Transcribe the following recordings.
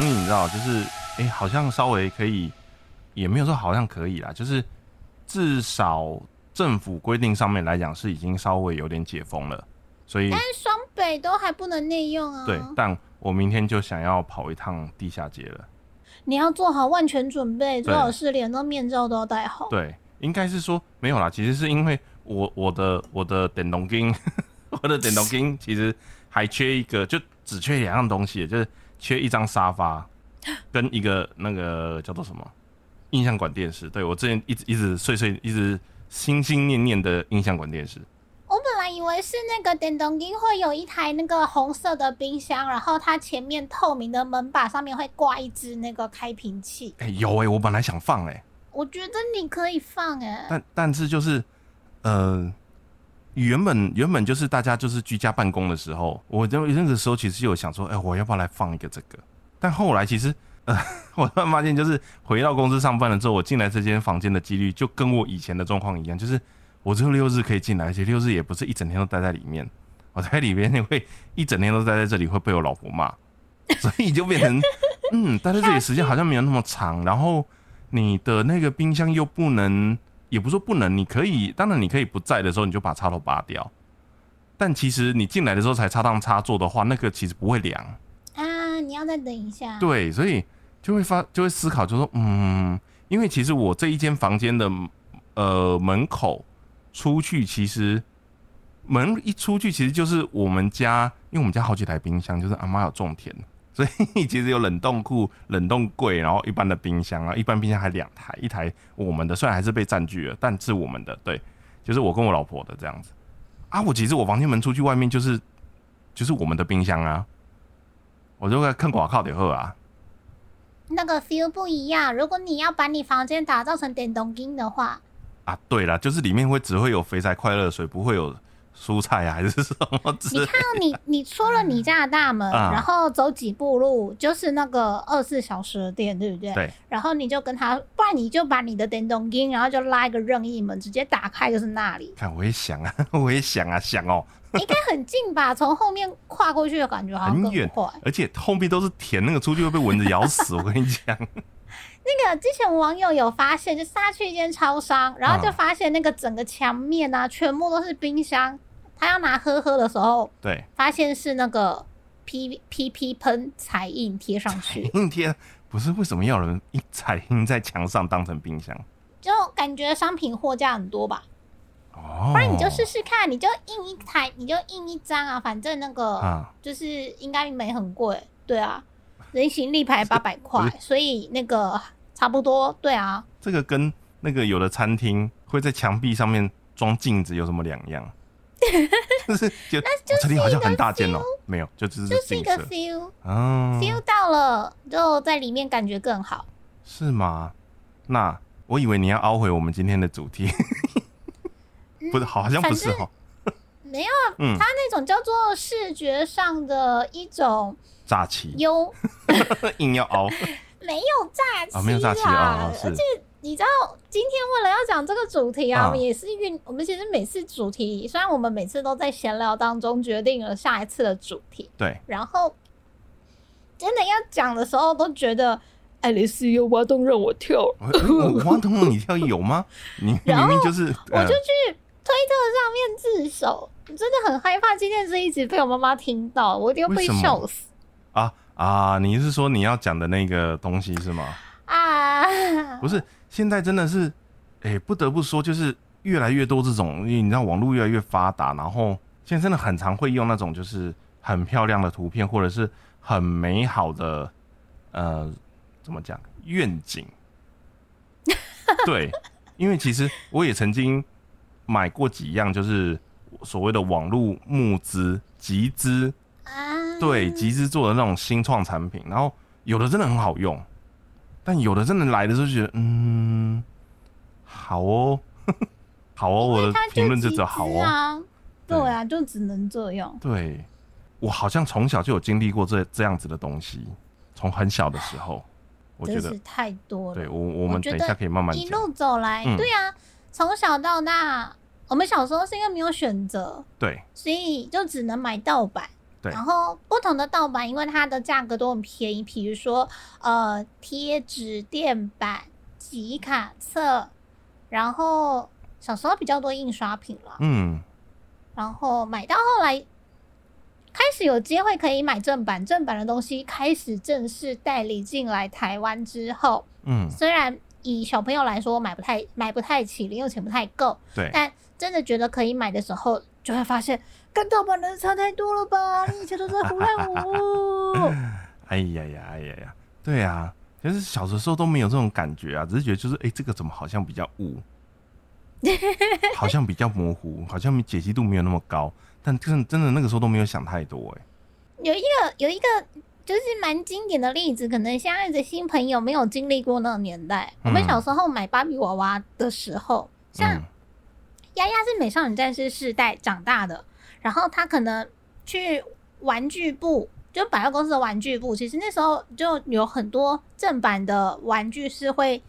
易，你知道，就是哎、好像稍微可以，也没有说好像可以啦，就是至少政府规定上面来讲是已经稍微有点解封了，所以但是双北都还不能内用啊。对，但我明天就想要跑一趟地下街了。你要做好万全准备，最好是连那面罩都要戴好。对，应该是说没有啦，其实是因为我我的我的电动金，我的电动金 其实还缺一个，就只缺两样东西，就是缺一张沙发跟一个那个叫做什么印象馆电视。对我之前一直一直碎碎一直心心念念的印象馆电视。我本来以为是那个电动机会有一台那个红色的冰箱，然后它前面透明的门把上面会挂一只那个开瓶器。哎、有哎、我本来想放哎、我觉得你可以放哎、但但是就是呃。原本原本就是大家就是居家办公的时候，我就那个时候其实有想说，哎、我要不要来放一个这个？但后来其实，呃，我突然发现，就是回到公司上班了之后，我进来这间房间的几率就跟我以前的状况一样，就是我只有六日可以进来，而且六日也不是一整天都待在里面，我在里面你会一整天都待在这里，会被我老婆骂，所以就变成，嗯，待在这里时间好像没有那么长，然后你的那个冰箱又不能，也不是说不能，你可以，当然你可以不在的时候你就把插头拔掉，但其实你进来的时候才插上插座的话，那个其实不会凉。啊，你要再等一下。对，所以就会发就会思考，就说嗯，因为其实我这一间房间的呃门口出去，其实门一出去，其实就是我们家，因为我们家好几台冰箱，就是阿妈有种田，所以 其实有冷冻库、冷冻柜，然后一般的冰箱啊，一般冰箱还两台，一台我们的，虽然还是被占据了，但是我们的，对，就是我跟我老婆的这样子啊。我其实我房间门出去外面就是就是我们的冰箱啊，我就会看广告的喝啊。那个 feel 不一样。如果你要把你房间打造成电动机的话，啊，对了，就是里面会只会有肥宅快乐水，不会有蔬菜啊，还是什么之类你看到你你出了你家的大门，啊然后走几步路就是那个二十四小时的店，对不对？对。然后你就跟他，不然你就把你的电动机，然后就拉一个任意门，直接打开就是那里，看我也想啊，我也想啊，想哦，应该很近吧？从后面跨过去的感觉好像更很远。，而且后面都是田，那个出去会被蚊子咬死。我跟你讲，那个之前网友有发现，就是他去一间超商，然后就啊发现那个整个墙面啊，全部都是冰箱。他要拿喝喝的时候，对，发现是那个 P P P 喷彩印贴上去，印贴不是为什么要有人一彩印在墙上当成冰箱？就感觉商品货架很多吧。哦，不然你就试试看，你就印一台，你就印一张啊，反正那个啊，就是应该没很贵，对啊，人形立牌八百块，所以那个差不多，对啊，这个跟那个有的餐厅会在墙壁上面装镜子有什么两样？就是就我这里好像很大间哦，没有，就只是就是一个 feel、啊，feel 到了，就在里面感觉更好。是吗？那我以为你要凹回我们今天的主题，不是，好像不是哦。没有啊，嗯它那种叫做视觉上的一种炸旗优，硬要凹，没有炸气啊没有炸气啦啊是。而且你知道，今天为了要讲这个主题啊，啊。我们也是运，我们其实每次主题，虽然我们每次都在闲聊当中决定了下一次的主题，对，然后真的要讲的时候，都觉得爱丽丝又挖洞让我跳，我我我忘通你跳有吗？你明明就是，呃。我就去推特上面自首，我真的很害怕今天这一集被我妈妈听到，我一定会笑死啊啊！你是说你要讲的那个东西是吗？啊！不是，现在真的是，哎、不得不说，就是越来越多这种，因为你知道网络越来越发达，然后现在真的很常会用那种就是很漂亮的图片，或者是很美好的，呃，怎么讲愿景？对，因为其实我也曾经买过几样，就是所谓的网络募资集资，啊，对，集资做的那种新创产品，然后有的真的很好用，但有的真的来的时候就觉得，嗯，好哦，好哦，我的评论就集只有好哦。对对啊，就只能这样。对，我好像从小就有经历过这这样子的东西，从很小的时候，我觉得，太多了。对我我们等一下可以慢慢。一路走来，嗯对啊，从小到大，我们小时候是因为没有选择，对所以就只能买盗版。对。然后不同的盗版，因为它的价格都很便宜，比如说呃贴纸、垫板、集卡册，然后小时候比较多印刷品了，嗯。然后买到后来开始有机会可以买正版，正版的东西开始正式代理进来台湾之后，嗯，虽然以小朋友来说买不太买不太起，零用钱不太够，对，但真的觉得可以买的时候，就会发现跟盗版的差太多了吧？你以前都在胡乱我。哎呀呀，哎呀呀，对啊，就是小的时候都没有这种感觉啊，只是觉得就是，哎、这个怎么好像比较雾，好像比较模糊，好像解析度没有那么高，但真的真的那个时候都没有想太多、哎，有一个有一个就是蛮经典的例子，可能现在的新朋友没有经历过那个年代。我们嗯小时候买芭比娃娃的时候，像嗯丫丫是美少女战士世代长大的，然后他可能去玩具部，就百货公司的玩具部，其实那时候就有很多正版的玩具是会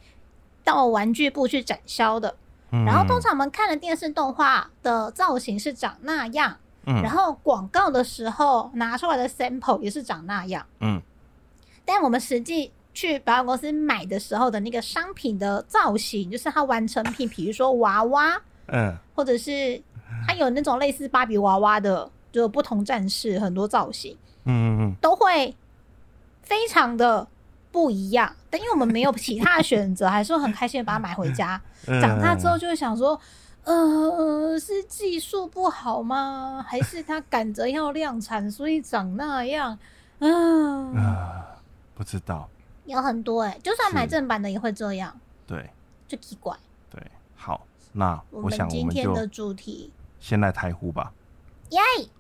到玩具部去展销的。嗯然后通常我们看的电视动画的造型是长那样，嗯然后广告的时候拿出来的 sample 也是长那样，嗯但我们实际去百货公司买的时候的那个商品的造型，就是它完成品，比如说娃娃，嗯或者是它有那种类似芭比娃娃的，就不同战士很多造型嗯嗯都会非常的不一样。但因为我们没有其他的选择，还是会很开心的把它买回家。嗯，长大之后就会想说，呃，是技术不好吗？还是他赶着要量产，所以长那样？嗯，啊、不知道，有很多哎、就算买正版的也会这样，对就奇怪。对，好，那我我想我们今天的主题，先来台呼吧，耶！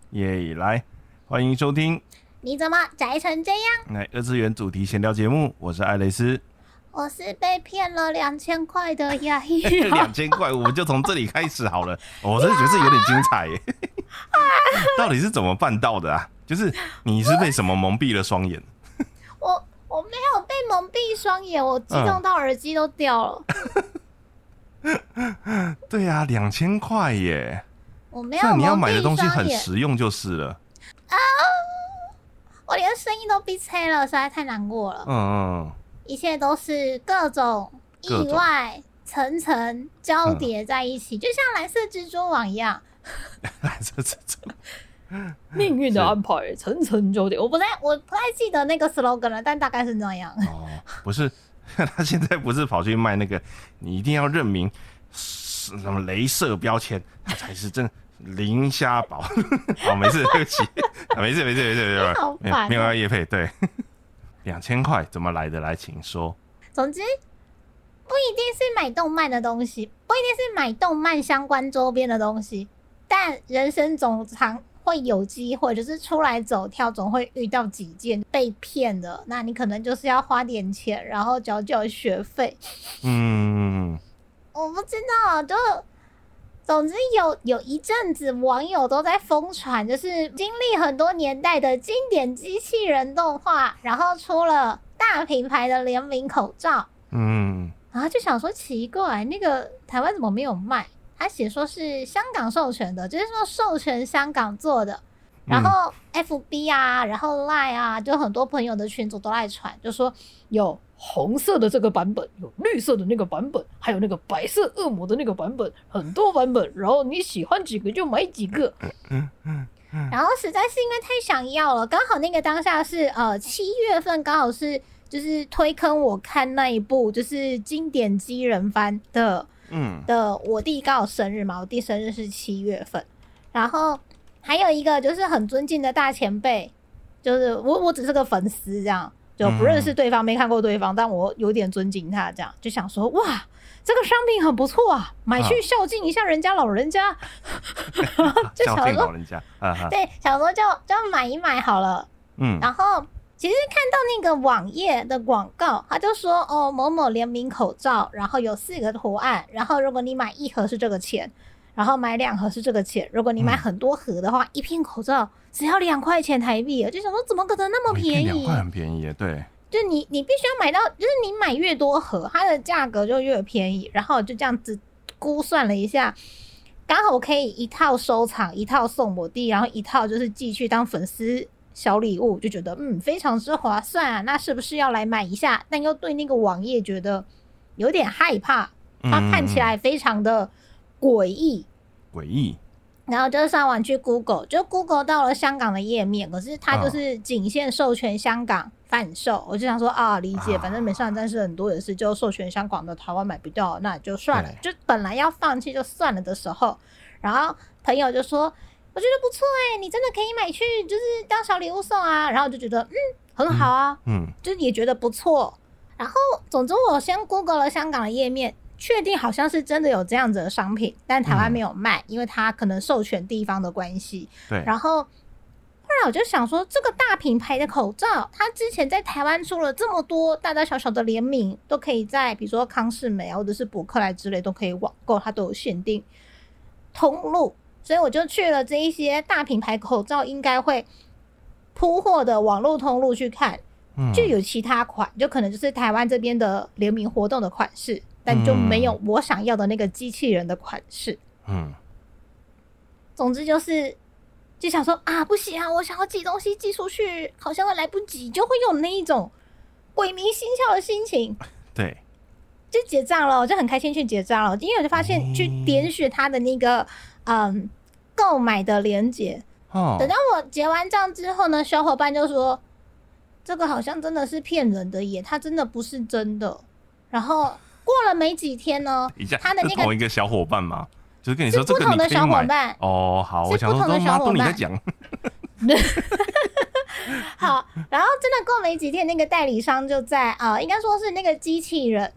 耶、来，欢迎收听你怎么宅成这样？来二次元主题闲聊节目，我是艾蕾丝。我是被骗了两千块的呀！两千块，我们就从这里开始好了。我真的觉得这有点精彩耶，到底是怎么办到的啊？就是你是被什么蒙蔽了双眼？我我没有被蒙蔽双眼，我激动到耳机都掉了。对啊，两千块耶！我没有那你要买的东西，很实用就是了。啊我连声音都闭塞了，实在太难过了。嗯嗯一切都是各种意外层层交叠在一起，就像蓝色蜘蛛网一样，嗯，这这这，命运的安排层层交叠。我不太我不太记得那个 slogan 了，但大概是那样。哦，不是，他现在不是跑去卖那个，你一定要认明是什么镭射标签，它才是真磷虾宝。好，没事，对不起，啊没事没事没事没事，没有没有要叶配，对，两千块怎么来的？来，请说。总之，不一定是买动漫的东西，不一定是买动漫相关周边的东西，但人生总常会有机会，就是出来走跳，总会遇到几件被骗的。那你可能就是要花点钱，然后缴缴学费。嗯，我不知道，就总之有有一阵子网友都在疯传，就是经历很多年代的经典机器人动画，然后出了大品牌的联名口罩，嗯然后就想说奇怪，那个台湾怎么没有卖？他写说是香港授权的，就是说授权香港做的。然后 FB 啊，然后 Line 啊，就很多朋友的群组都在传，就说有红色的这个版本，有绿色的那个版本，还有那个白色恶魔的那个版本，很多版本。然后你喜欢几个就买几个。嗯嗯嗯然后实在是因为太想要了，刚好那个当下是呃七月份，刚好是就是推坑我看那一部就是经典机人番的嗯的我弟刚好生日嘛，我弟生日是七月份，然后还有一个就是很尊敬的大前辈，就是我我只是个粉丝这样，就不认识对方，没看过对方，但我有点尊敬他，这样就想说哇。这个商品很不错啊，买去孝敬一下人家老人家，就孝想说敬老人家啊哈，对，想说就就买一买好了。嗯然后其实看到那个网页的广告，他就说哦某某联名口罩，然后有四个图案，然后如果你买一盒是这个钱，然后买两盒是这个钱，如果你买嗯很多盒的话，一片口罩只要两块钱台币，就想说怎么可能那么便宜？两块很便宜耶，对，就你你必须要买到，就是你买越多盒，它的价格就越便宜。然后就这样子估算了一下，刚好可以一套收藏，一套送我弟，然后一套就是寄去当粉丝小礼物，就觉得嗯非常之划算啊。那是不是要来买一下？但又对那个网页觉得有点害怕，它看起来非常的诡异。诡异。然后就上网去 Google，就 Google 到了香港的页面，可是它就是仅限授权香港贩售。我就想说啊，理解，反正美少女战士很多也是就授权香港的，台湾买不到，那就算了。就本来要放弃就算了的时候，然后朋友就说，我觉得不错哎，你真的可以买去，就是当小礼物送啊。然后就觉得嗯很好啊，嗯，就也觉得不错。然后总之我先 Google 了香港的页面。确定好像是真的有这样子的商品，但台湾没有卖，因为它可能授权地方的关系。对。然后后来我就想说，这个大品牌的口罩，它之前在台湾出了这么多大大小小的联名，都可以在比如说康士美或者是博客来之类都可以网购，它都有限定通路，所以我就去了这一些大品牌口罩应该会铺货的网络通路去看，就有其他款，就可能就是台湾这边的联名活动的款式。但就没有我想要的那个机器人的款式。嗯，总之就是就想说啊，不行啊，我想要寄东西寄出去，好像会来不及，就会有那一种鬼迷心窍的心情。对，就结账了，我就很开心去结账了，因为我就发现去点选他的那个嗯购买的链接。哦，等到我结完账之后呢，小伙伴就说这个好像真的是骗人的耶，它真的不是真的。然后。过了没几天呢，他的那个同一个小伙伴嘛？就是跟你说不同的小伙伴哦。好，我想说都妈都你在讲。好，然后真的过没几天，那个代理商就在啊，应该说是那个机器人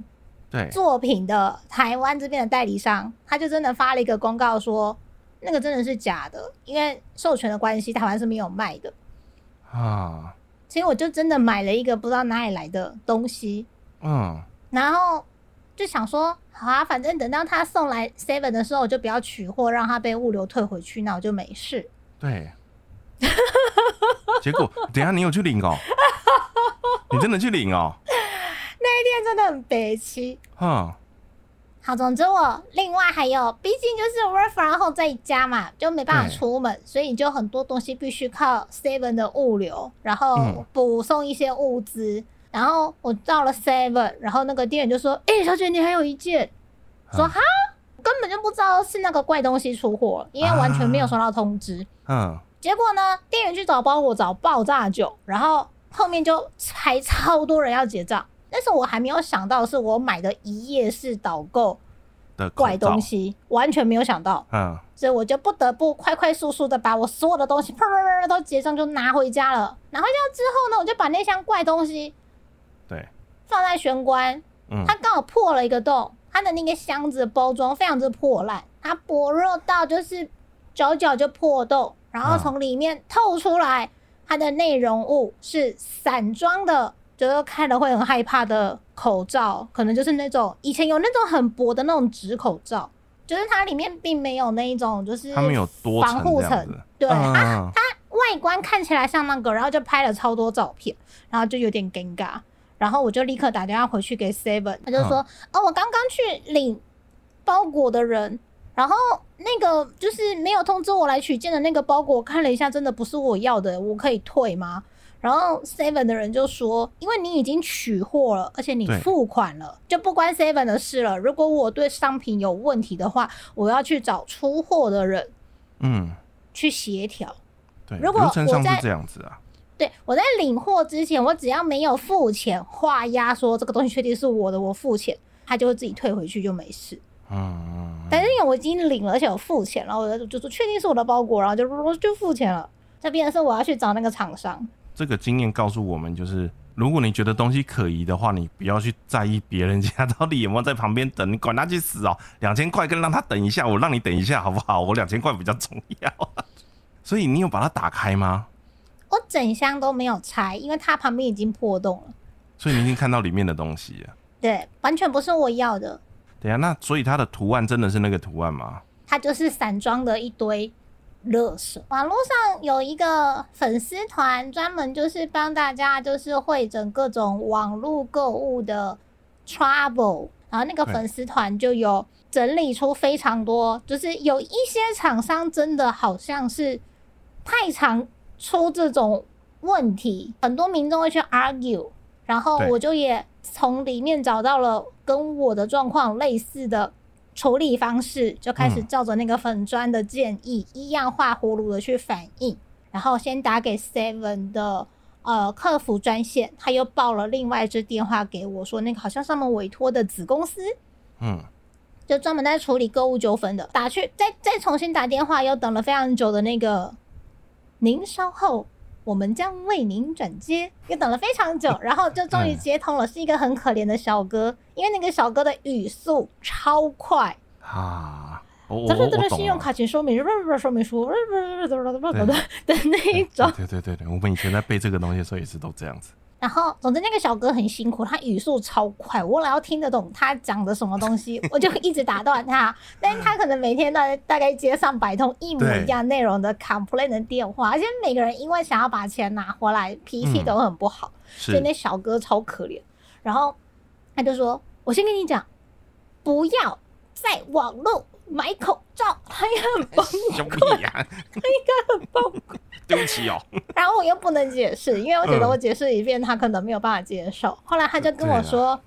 对作品的台湾这边的代理商，他就真的发了一个公告说，那个真的是假的，因为授权的关系，台湾是没有卖的啊。其实我就真的买了一个不知道哪里来的东西，嗯，然后。就想说，好啊，反正等到他送来 seven 的时候，我就不要取货，让他被物流退回去，那我就没事。对。结果，等下你有去领哦？你真的去领哦？那一天真的很悲戚。嗯。好，总之我另外还有，毕竟就是 work from home 在家嘛，就没办法出门，所以你就很多东西必须靠 seven 的物流，然后补送一些物资。然后我到了 Seven，然后那个店员就说：“哎，小姐，你还有一件。”说：“哈，根本就不知道是那个怪东西出货，因为完全没有收到通知。”嗯。结果呢，店员去找包裹找爆炸酒，然后后面就排超多人要结账。但是我还没有想到是我买的一夜式导购的怪东西，完全没有想到。嗯。所以我就不得不快快速速的把我所有的东西啪啪啪都结账，就拿回家了。拿回家之后呢，我就把那箱怪东西。对，放在玄关，嗯，它刚好破了一个洞，它的那个箱子包装非常之破烂，它薄弱到就是角角就破洞，然后从里面透出来，它的内容物是散装的，就是看了会很害怕的口罩，可能就是那种以前有那种很薄的那种纸口罩，就是它里面并没有那一种就是它没有多防护层，对它它外观看起来像那个，然后就拍了超多照片，然后就有点尴尬。然后我就立刻打电话回去给 Seven，他就说：“哦，我刚刚去领包裹的人，然后那个就是没有通知我来取件的那个包裹，看了一下，真的不是我要的，我可以退吗？”然后 Seven 的人就说：“因为你已经取货了，而且你付款了，就不关 Seven 的事了。如果我对商品有问题的话，我要去找出货的人，嗯，去协调。对，流程上是这样子啊。”对，我在领货之前，我只要没有付钱，画押说这个东西确定是我的，我付钱，他就会自己退回去，就没事。嗯，但是因为我已经领了，而且我付钱了，我就说确定是我的包裹，然后就就付钱了。这边是我要去找那个厂商。这个经验告诉我们，就是如果你觉得东西可疑的话，你不要去在意别人家到底有没有在旁边等，你管他去死哦！两千块跟让他等一下，我让你等一下好不好？我两千块比较重要。所以你有把它打开吗？我整箱都没有拆，因为它旁边已经破洞了。所以你已经看到里面的东西了。对，完全不是我要的。对啊，那所以它的图案真的是那个图案吗？它就是散装的一堆垃圾。网络上有一个粉丝团，专门就是帮大家就是会诊各种网络购物的 trouble。然后那个粉丝团就有整理出非常多，就是有一些厂商真的好像是太常出这种问题，很多民众会去 argue，然后我就也从里面找到了跟我的状况类似的处理方式，就开始嗯照着那个粉砖的建议，一样画葫芦的去反应，然后先打给 Seven 的。呃，客服专线，他又报了另外一支电话给我，说那个好像上门委托的子公司，嗯，就专门在处理购物纠纷的。打去再再重新打电话，又等了非常久的那个，您稍后，我们将为您转接。又等了非常久，然后就终于嗯接通了，是一个很可怜的小哥，因为那个小哥的语速超快，啊，他说这个信用卡请说明不不说明书的那一种。对对对 对，我们以前在背这个东西的时候也是都这样子。然后，总之那个小哥很辛苦，他语速超快，我老要听得懂他讲的什么东西，我就一直打断他。但是他可能每天大大概接上百通一模一样内容的 complain 的电话，而且每个人因为想要把钱拿回来，脾气都很不好，所以那小哥超可怜。然后他就说：“我先跟你讲，不要在网络买口罩。”他也很崩溃兄弟呀，很崩溃。对不起哦。然后我又不能解释，因为我觉得嗯我解释一遍，他可能没有办法接受。后来他就跟我说，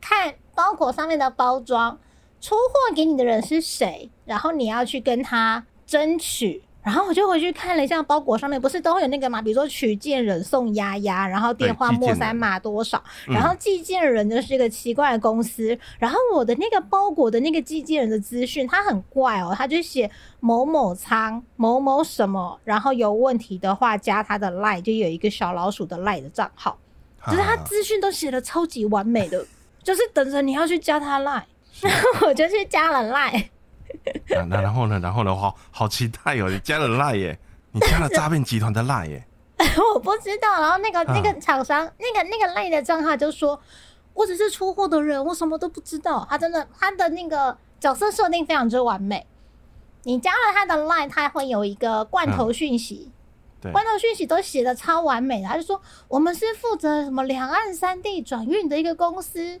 看包裹上面的包装，出货给你的人是谁，然后你要去跟他争取。然后我就回去看了一下包裹上面，不是都会有那个嘛，比如说取件人送丫丫，然后电话对寄件人末三码多少，嗯。然后寄件人就是一个奇怪的公司，然后我的那个包裹的那个寄件人的资讯，他很怪哦，他就写某某仓某某什么，然后有问题的话加他的 line，就有一个小老鼠的 line 的账号，就是他啊资讯都写的超级完美的，就是等着你要去加他 line，然后我就去加了 line，那那然后呢？然后呢？好好期待哦！你加了赖耶，你加了诈骗集团的赖耶。我不知道，然后那个那个啊厂商那个那个 line 的账号就说，我只是出货的人，我什么都不知道。他真的他的那个角色设定非常之完美。你加了他的 line，他会有一个罐头讯息，对，罐头讯息都写的超完美的。他就说我们是负责什么两岸三地转运的一个公司，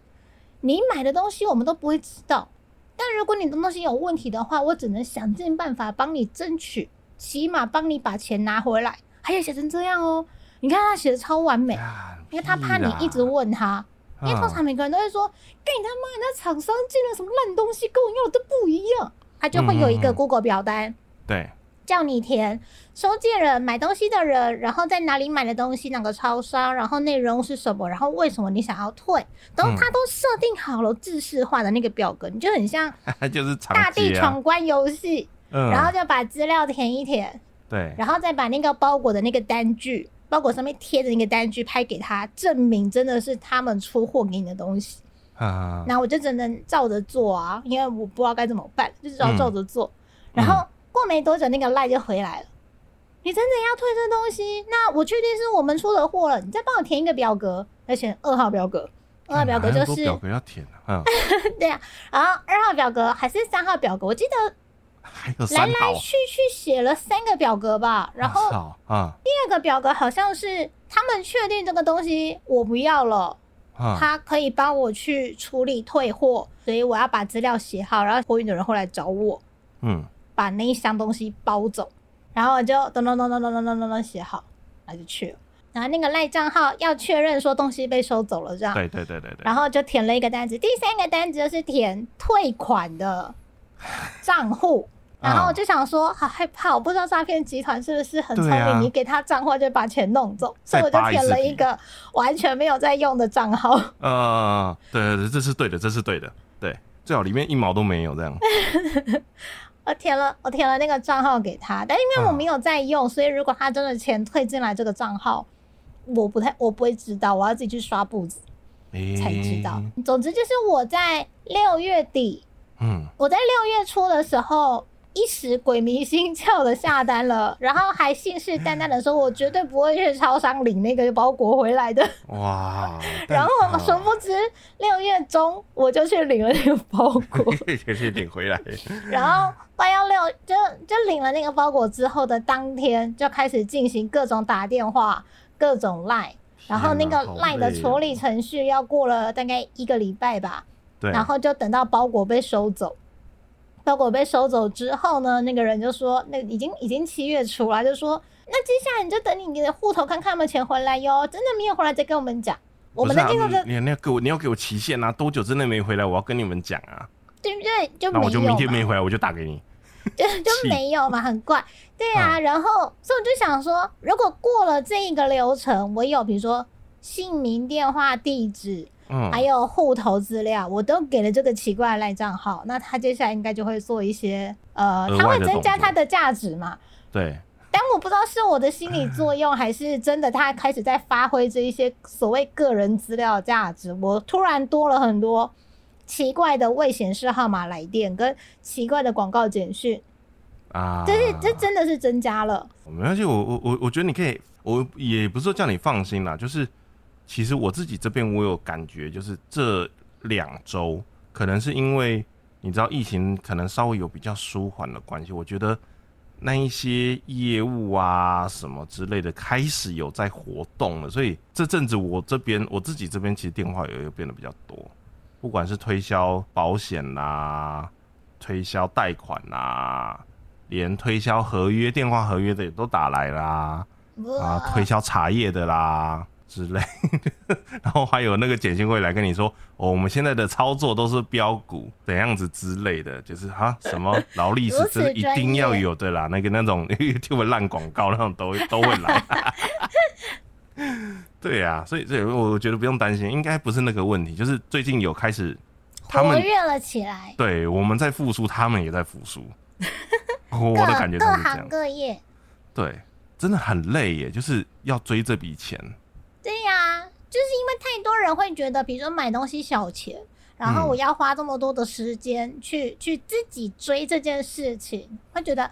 你买的东西我们都不会知道。但如果你的东西有问题的话，我只能想尽办法帮你争取，起码帮你把钱拿回来。还有写成这样哦，你看他写的超完美，啊因为他怕你一直问他，因为通常每个人都会说，跟你他妈，你那厂商进了什么烂东西，跟我要的都不一样。他就会有一个 Google 表单，对，叫你填收件人、买东西的人，然后在哪里买的东西，哪个超商，然后内容是什么，然后为什么你想要退，都嗯他都设定好了制式化的那个表格，你就很像 就是大地。闯关游戏，嗯，然后就把资料填一填，对，然后再把那个包裹的那个单据，包裹上面贴的那个单据拍给他，证明真的是他们出货给你的东西。啊，那我就只能照着做啊，因为我不知道该怎么办，就只好嗯照着做。然后过没多久，那个赖就回来了。你真的要退这东西？那我确定是我们出的货了，你再帮我填一个表格，而且二号表格，二号表格就是表格要填啊，嗯，对啊，然后二号表格还是三号表格，我记得来来去去写了三个表格吧，然后啊。第二个表格好像是他们确定这个东西我不要了，啊，他可以帮我去处理退货，所以我要把资料写好，然后货运的人会来找我，嗯，把那一箱东西包走，然后我就咚咚咚咚咚咚咚咚咚写好，然后就去了。然后那个赖账号要确认说东西被收走了，这样，对对对对对，然后就填了一个单子。第三个单子就是填退款的账户。然后我就想说，好害怕，我不知道诈骗集团是不是很聪明，啊你给他账号就把钱弄走，所以我就填了一个完全没有在用的账号。呃，对对对，这是对的，这是对的，对，最好里面一毛都没有这样，我填了，我填了那个账号给他，但因为我没有在用，所以如果他真的钱退进来这个账号，我不太，我不会知道，我要自己去刷步子诶才知道。总之就是我在六月底，嗯，我在六月初的时候。一时鬼迷心窍的下单了，然后还信誓旦旦的说，我绝对不会去超商领那个包裹回来的。哇，然后但殊不知六月中我就去领了那个包裹，可 以领回来，然后八幺六就就领了那个包裹之后的当天，就开始进行各种打电话、各种赖，然后那个赖的处理程序要过了大概一个礼拜吧，对，然后就等到包裹被收走。包裹被收走之后呢，那个人就说：“那已经已经七月初了，就说那接下来你就等你你的户头看看有没有钱回来哟。真的没有回来再跟我们讲。我们的不是啊那个你你要给我你要给我期限啊，多久之内没回来，我要跟你们讲啊。对不对？就那我就明天没回来，我就打给你。就 就没有嘛，很怪。对啊，然后所以我就想说，如果过了这一个流程，我有比如说姓名、电话、地址，嗯，还有户头资料，我都给了这个奇怪的赖账号，那他接下来应该就会做一些呃，额他会增加他的价值嘛。对，但我不知道是我的心理作用，还是真的他开始在发挥这一些所谓个人资料的价值。我突然多了很多奇怪的未显示号码来电跟奇怪的广告简讯，啊，这是这真的是增加了。没关系，我我我我觉得你可以，我也不是说叫你放心啦，就是其实我自己这边我有感觉，就是这两周可能是因为你知道疫情可能稍微有比较舒缓的关系，我觉得那一些业务啊什么之类的开始有在活动了，所以这阵子我这边我自己这边其实电话也有变得比较多，不管是推销保险啦、推销贷款啦。连推销合约、电话合约的也都打来啦，啊，推销茶叶的啦之类的，然后还有那个简讯会来跟你说，哦，我们现在的操作都是标股怎样子之类的，就是哈什么 劳力士这一定要有的啦，那个那种 YouTube 烂广告那种都会都会来。对呀、所以所以我觉得不用担心，应该不是那个问题，就是最近有开始他们活跃了起来，对我们在复苏，他们也在复苏。我各的感觉是这样行。各业。对，真的很累耶，就是要追这笔钱。对呀、就是因为太多人会觉得，比如说买东西小钱，然后嗯我要花这么多的时间去、去自己追这件事情，会觉得。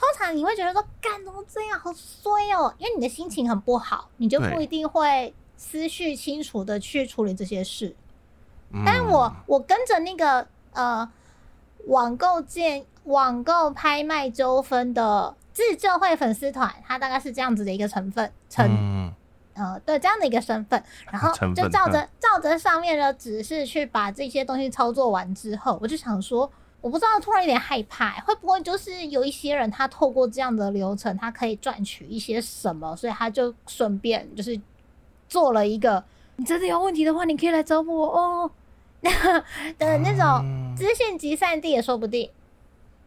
通常你会觉得说，干怎么这样，好衰哦，因为你的心情很不好，你就不一定会思绪清楚的去处理这些事。嗯、但我我跟着那个呃网购建网购拍卖纠纷的自救会粉丝团，它大概是这样子的一个成分成、嗯呃对这样的一个身份，然后就照着照着上面的指示去把这些东西操作完之后，我就想说。我不知道，突然有点害怕，会不会就是有一些人他透过这样的流程，他可以赚取一些什么，所以他就顺便就是做了一个，你真的有问题的话，你可以来找我哦，的那种嗯资讯集散地也说不定。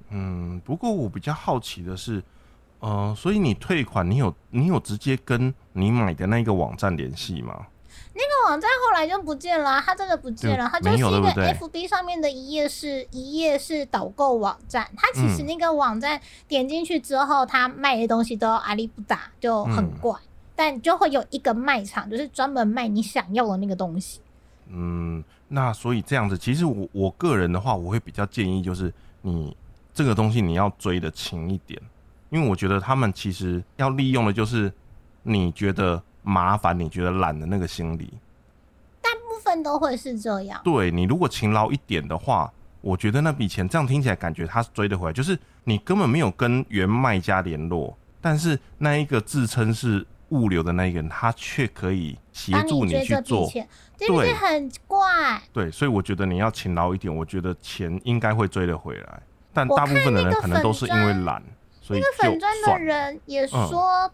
嗯，不过我比较好奇的是，呃，所以你退款，你有你有直接跟你买的那个网站联系吗？那个网站后来就不见了啊、它真的不见了，它就是一个 FB 上面的一页是一页是导购网站，它其实嗯那个网站点进去之后，它卖的东西都阿里不打，就很嗯怪。但就会有一个卖场，就是专门卖你想要的那个东西。嗯，那所以这样子，其实我我个人的话，我会比较建议就是你这个东西你要追的勤一点，因为我觉得他们其实要利用的就是你觉得麻烦、你觉得懒的那个心理。大部分都会是这样。对你如果勤劳一点的话，我觉得那笔钱这样听起来感觉他追得回来，就是你根本没有跟原卖家联络，但是那一个自称是物流的那一个人，他却可以协助你去做。钱，对不对？很怪。对，所以我觉得你要勤劳一点，我觉得钱应该会追得回来。但大部分的人可能都是因为懒，所以那个粉砖的。人也嗯说，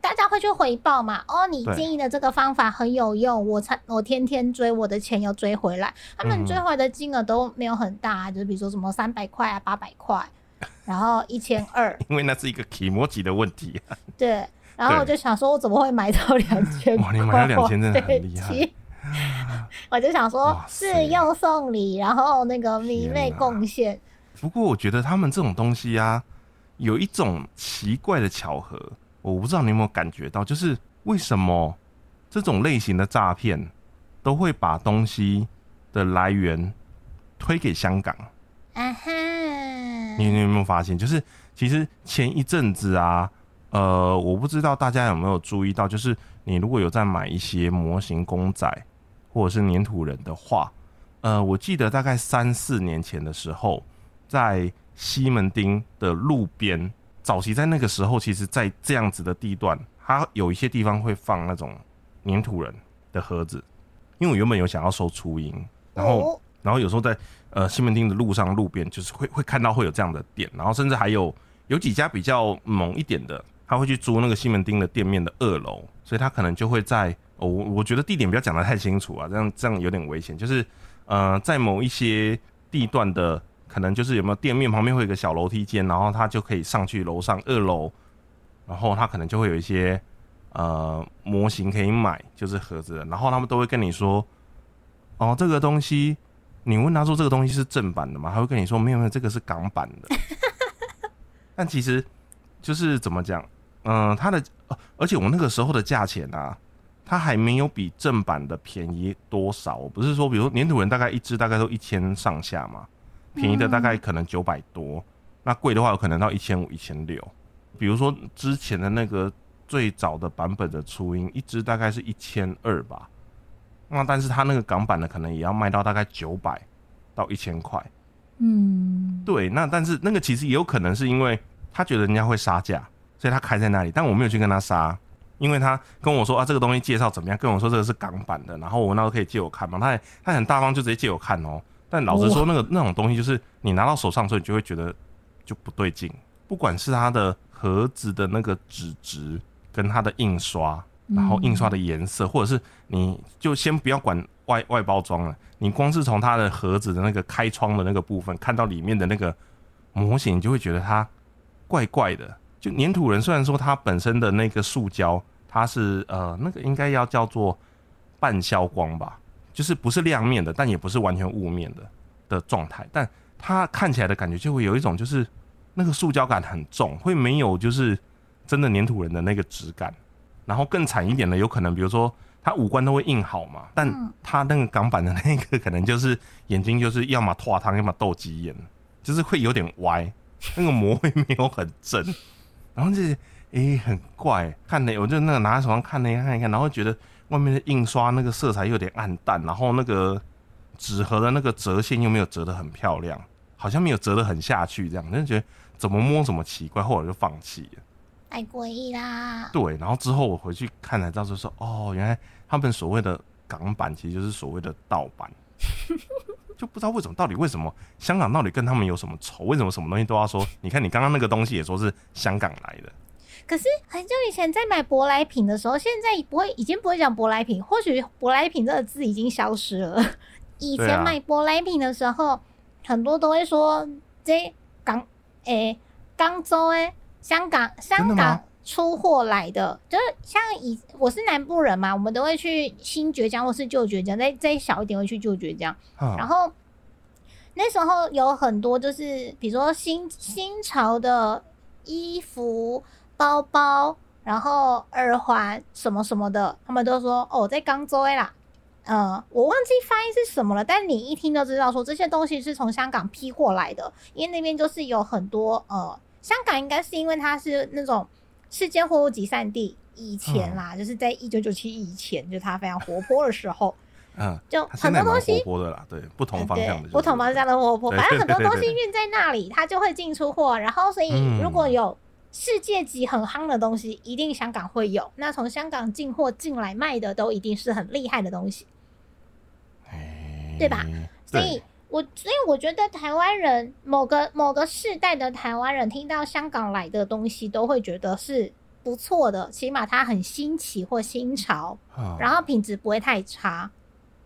大家会去回报嘛？哦，你对建议的这个方法很有用，我才我天天追，我的钱又追回来。他们嗯追回来的金额都没有很大，就是比如说什么三百块啊、八百块，然后一千二，因为那是一个体模级的问题。对。然后我就想说，我怎么会买到两千？哇你买到2000真的很厉害 我就想说哇，塞是用送礼，然后那个迷妹贡献，不过我觉得他们这种东西啊，有一种奇怪的巧合，我不知道你有没有感觉到，就是为什么这种类型的诈骗都会把东西的来源推给香港？啊哈，你你有没有发现？就是其实前一阵子啊，呃，我不知道大家有没有注意到，就是你如果有在买一些模型公仔或者是粘土人的话，呃，我记得大概三四年前的时候，在西门町的路边，早期在那个时候，其实在这样子的地段，它有一些地方会放那种粘土人的盒子，因为我原本有想要收初音，然后哦。然后有时候在呃西门町的路上路边，就是会会看到会有这样的店，然后甚至还有有几家比较猛一点的，他会去租那个西门町的店面的二楼，所以他可能就会在哦，我我觉得地点不要讲的太清楚啊，这样这样有点危险，就是呃在某一些地段的，可能就是有没有店面旁边会有一个小楼梯间，然后他就可以上去楼上二楼，然后他可能就会有一些呃模型可以买，就是盒子，然后他们都会跟你说，哦这个东西。你问他说这个东西是正版的吗？他会跟你说没有没有，这个是港版的。但其实就是怎么讲，嗯，它的而且我那个时候的价钱啊，它还没有比正版的便宜多少。我不是说，比如粘土人大概一只大概都一千上下嘛，便宜的大概可能九百多，那贵的话有可能到一千五、一千六。比如说之前的那个最早的版本的初音，一只大概是一千二吧。那但是它那个港版的可能也要卖到大概九百到一千块，嗯，对。那但是那个其实也有可能是因为他觉得人家会杀价，所以他开在那里。但我没有去跟他杀，因为他跟我说啊，这个东西介绍怎么样？跟我说这个是港版的，然后我那时候可以借我看嘛。他他很大方，就直接借我看哦。但老实说，那个那种东西就是你拿到手上之后，你就会觉得就不对劲。不管是它的盒子的那个纸质跟它的印刷。然后印刷的颜色，或者是你就先不要管外外包装了，你光是从它的盒子的那个开窗的那个部分看到里面的那个模型，你就会觉得它怪怪的。就粘土人虽然说它本身的那个塑胶，它是呃那个应该要叫做半消光吧，就是不是亮面的，但也不是完全雾面的的状态，但它看起来的感觉就会有一种就是那个塑胶感很重，会没有就是真的粘土人的那个质感。然后更惨一点的，有可能比如说他五官都会印好嘛，但他那个港版的那个可能就是眼睛就是要么拓汤，要么斗鸡眼，就是会有点歪，那个膜会没有很正，然后就是诶很怪，看那我就那个拿在手上看那看一看，然后觉得外面的印刷那个色彩有点暗淡，然后那个纸盒的那个折线又没有折得很漂亮，好像没有折得很下去，这样就觉得怎么摸怎么奇怪，后来就放弃了。太诡异啦！对，然后之后我回去看才知道，就说哦，原来他们所谓的港版其实就是所谓的盗版，就不知道为什么，到底为什么香港到底跟他们有什么仇？为什么什么东西都要说？你看你刚刚那个东西也说是香港来的，可是很久以前在买舶来品的时候，现在不会，已经不会讲舶来品，或许舶来品这个字已经消失了。以前买舶来品的时候，很多都会说这港诶，广州诶。香港，香港出货来的，就是像以我是南部人嘛，我们都会去新爵江或是旧爵江，再再小一点会去旧爵江。然后那时候有很多就是比如说新新潮的衣服、包包，然后耳环什么什么的，他们都说哦，在刚州啦。呃，我忘记翻译是什么了，但你一听就知道说这些东西是从香港批货来的，因为那边就是有很多呃。香港应该是因为它是那种世界货物集散地，以前啦，就是在一九九七以前，就它非常活泼的时候，嗯，就很多东西活泼的啦，对，不同方向的，不同方向的活泼，反正很多东西运在那里，它就会进出货，然后所以如果有世界级很夯的东西，一定香港会有，那从香港进货进来卖的都一定是很厉害的东西，对吧？所以。我所以我觉得台湾人某个某个世代的台湾人听到香港来的东西，都会觉得是不错的，起码它很新奇或新潮，然后品质不会太差。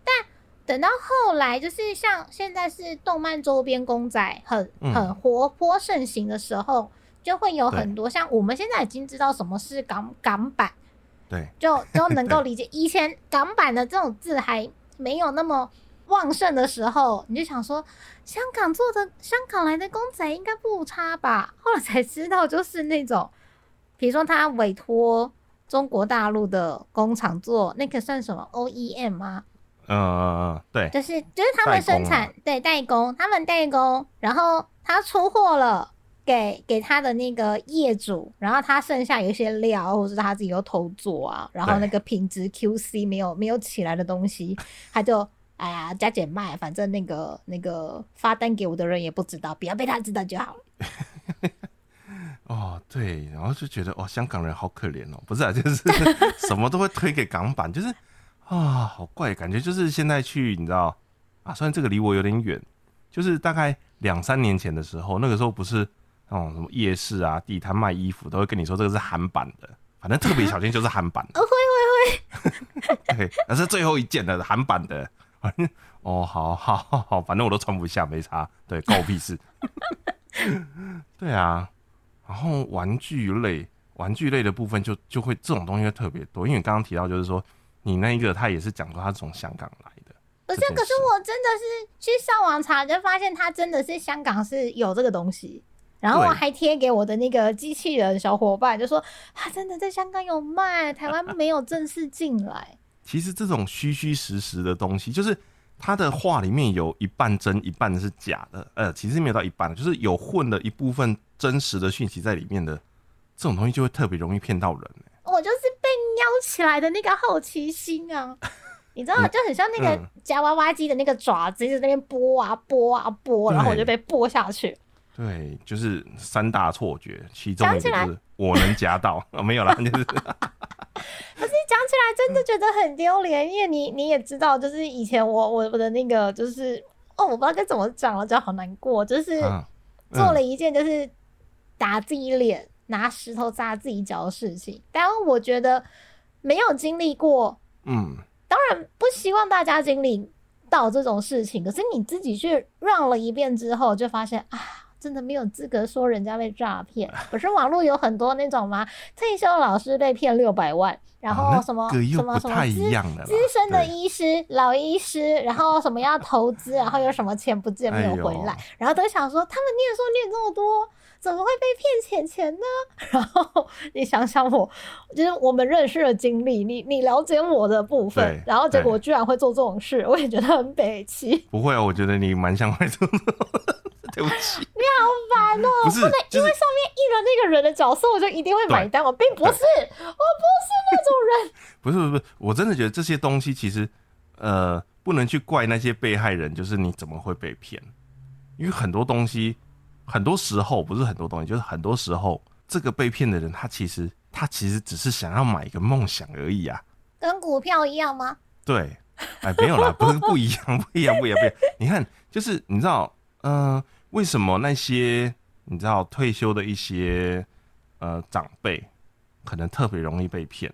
但等到后来，就是像现在是动漫周边公仔很很活泼盛行的时候，就会有很多像我们现在已经知道什么是港港版，对，就 都能够理解。以前港版的这种字还没有那么。旺盛的时候，你就想说，香港做的香港来的公仔应该不差吧？后来才知道，就是那种，比如说他委托中国大陆的工厂做，那个算什么 OEM 吗？嗯嗯嗯，对，就是就是他们生产，对代工，他们代工，然后他出货了给给他的那个业主，然后他剩下有一些料，或者是他自己又偷做啊，然后那个品质 QC 没有没有起来的东西，他就。哎呀，加减卖，反正那个那个发单给我的人也不知道，不要被他知道就好了。哦，对，然后就觉得哦，香港人好可怜哦，不是啊，就是 什么都会推给港版，就是啊，好怪，感觉就是现在去，你知道，啊，虽然这个离我有点远，就是大概两三年前的时候，那个时候不是那种什么夜市啊、地摊卖衣服，都会跟你说这个是韩版的，反正特别小心就是韩版的。会 会会，对，那是最后一件的韩版的。哦，好好好，反正我都穿不下，没差。对，关我屁事。对啊，然后玩具类，玩具类的部分就就会这种东西会特别多，因为你刚刚提到就是说，你那一个他也是讲说他是从香港来的。不是，可是我真的是去上网查，就发现他真的是香港是有这个东西，然后我还贴给我的那个机器人小伙伴，就说他真的在香港有卖，台湾 没有正式进来。其实这种虚虚实实的东西，就是他的话里面有一半真，一半是假的。呃，其实没有到一半，就是有混了一部分真实的讯息在里面的，这种东西就会特别容易骗到人。我就是被撩起来的那个好奇心啊，你知道，就很像那个夹娃娃机的那个爪子，在那边拨啊拨啊拨，然后我就被拨下去。对，就是三大错觉，其中一个就是我能夹到啊，没有啦，就是。可是讲起来真的觉得很丢脸，因为你你也知道，就是以前我我我的那个就是哦，我不知道该怎么讲了，就好难过，就是做了一件就是打自己脸、拿石头砸自己脚的事情。但我觉得没有经历过，嗯，当然不希望大家经历到这种事情。可是你自己去让了一遍之后，就发现啊。真的没有资格说人家被诈骗，可是网络有很多那种吗？退休老师被骗六百万，然后什么什么什么资资深的医师、老医师，然后什么要投资，然后有什么钱不见没有回来，然后都想说他们念书念这么多，怎么会被骗钱钱呢？然后你想想我，就是我们认识的经历，你你了解我的部分，然后结果居然会做这种事，我也觉得很悲戚。不会啊，我觉得你蛮像会做。对不起，你好烦哦！不是，因为上面印了那个人的角色，我就一定会买单。我并不是，我不是那种人。不是不是，我真的觉得这些东西其实，呃，不能去怪那些被害人，就是你怎么会被骗？因为很多东西，很多时候不是很多东西，就是很多时候，这个被骗的人，他其实他其实只是想要买一个梦想而已啊。跟股票一样吗？对，哎，没有啦，不是不一样，不一样，不一样，不一样。你看，就是你知道，嗯。为什么那些你知道退休的一些呃长辈，可能特别容易被骗？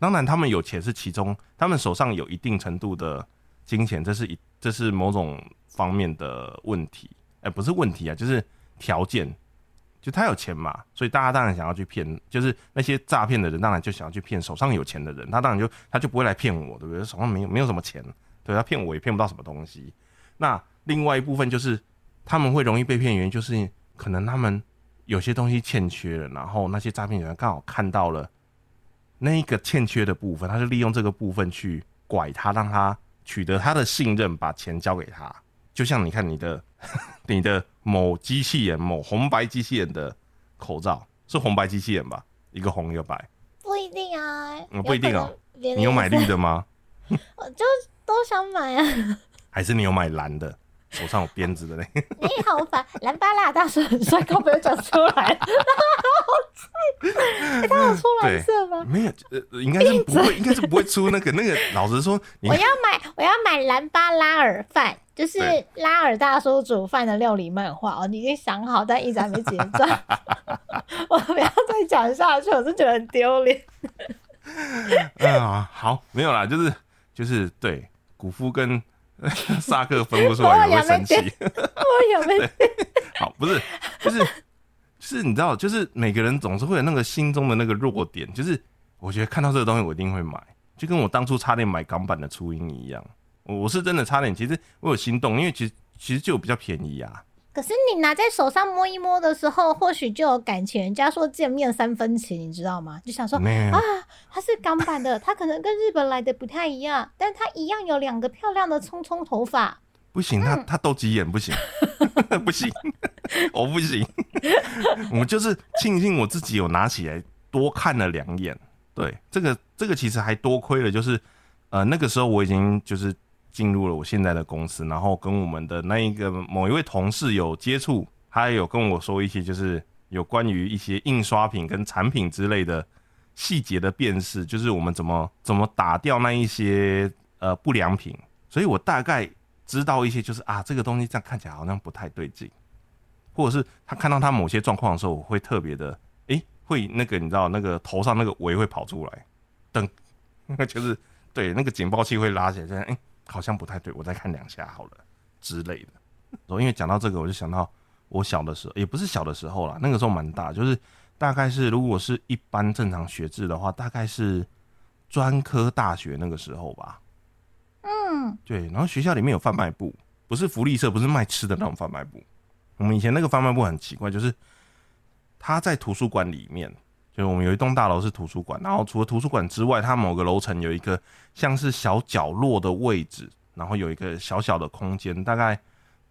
当然，他们有钱是其中，他们手上有一定程度的金钱，这是一这是某种方面的问题。哎，不是问题啊，就是条件，就他有钱嘛，所以大家当然想要去骗，就是那些诈骗的人当然就想要去骗手上有钱的人，他当然就他就不会来骗我，对不对？手上没有没有什么钱，对他骗我也骗不到什么东西。那另外一部分就是。他们会容易被骗，原因就是可能他们有些东西欠缺了，然后那些诈骗人刚好看到了那一个欠缺的部分，他就利用这个部分去拐他，让他取得他的信任，把钱交给他。就像你看你的你的某机器人，某红白机器人的口罩是红白机器人吧？一个红一个白，不一定啊，不一定哦。你有买绿的吗？我就都想买啊。还是你有买蓝的？手上有鞭子的嘞！你好烦，蓝巴拉大叔很帅，可不可以讲出来？他有出蓝色吗？没有，呃，应该是不会，应该是不会出那个那个。老实说，我要买，我要买蓝巴拉尔饭，就是拉尔大叔煮饭的料理漫画哦。你已经想好，但一直还没结账。我不要再讲下去，我是觉得很丢脸。啊，好，没有啦，就是就是对古夫跟。萨克分不出来也会生气。我有没？好，不是，就是，是，你知道，就是每个人总是会有那个心中的那个弱点。就是我觉得看到这个东西，我一定会买，就跟我当初差点买港版的初音一样。我是真的差点，其实我有心动，因为其实其实就比较便宜啊。可是你拿在手上摸一摸的时候，或许就有感情。人家说见面三分情，你知道吗？就想说啊，它是港版的，它可能跟日本来的不太一样，但它一样有两个漂亮的葱葱头发。不行，他他斗鸡眼不行，不行，我不行。我就是庆幸我自己有拿起来多看了两眼。对，这个这个其实还多亏了，就是呃那个时候我已经就是。进入了我现在的公司，然后跟我们的那一个某一位同事有接触，他有跟我说一些就是有关于一些印刷品跟产品之类的细节的辨识，就是我们怎么怎么打掉那一些呃不良品。所以我大概知道一些就是啊，这个东西这样看起来好像不太对劲，或者是他看到他某些状况的时候，我会特别的，诶，会那个你知道那个头上那个围会跑出来，噔，就是对那个警报器会拉起来，这样，诶，好像不太对，我再看两下好了之类的。因为讲到这个，我就想到我小的时候，也不是小的时候啦，那个时候蛮大，就是大概是如果是一般正常学制的话，大概是专科大学那个时候吧。嗯，对，然后学校里面有贩卖部，不是福利社，不是卖吃的那种贩卖部。我们以前那个贩卖部很奇怪，就是他在图书馆里面，就是我们有一栋大楼是图书馆，然后除了图书馆之外，它某个楼层有一个像是小角落的位置，然后有一个小小的空间，大概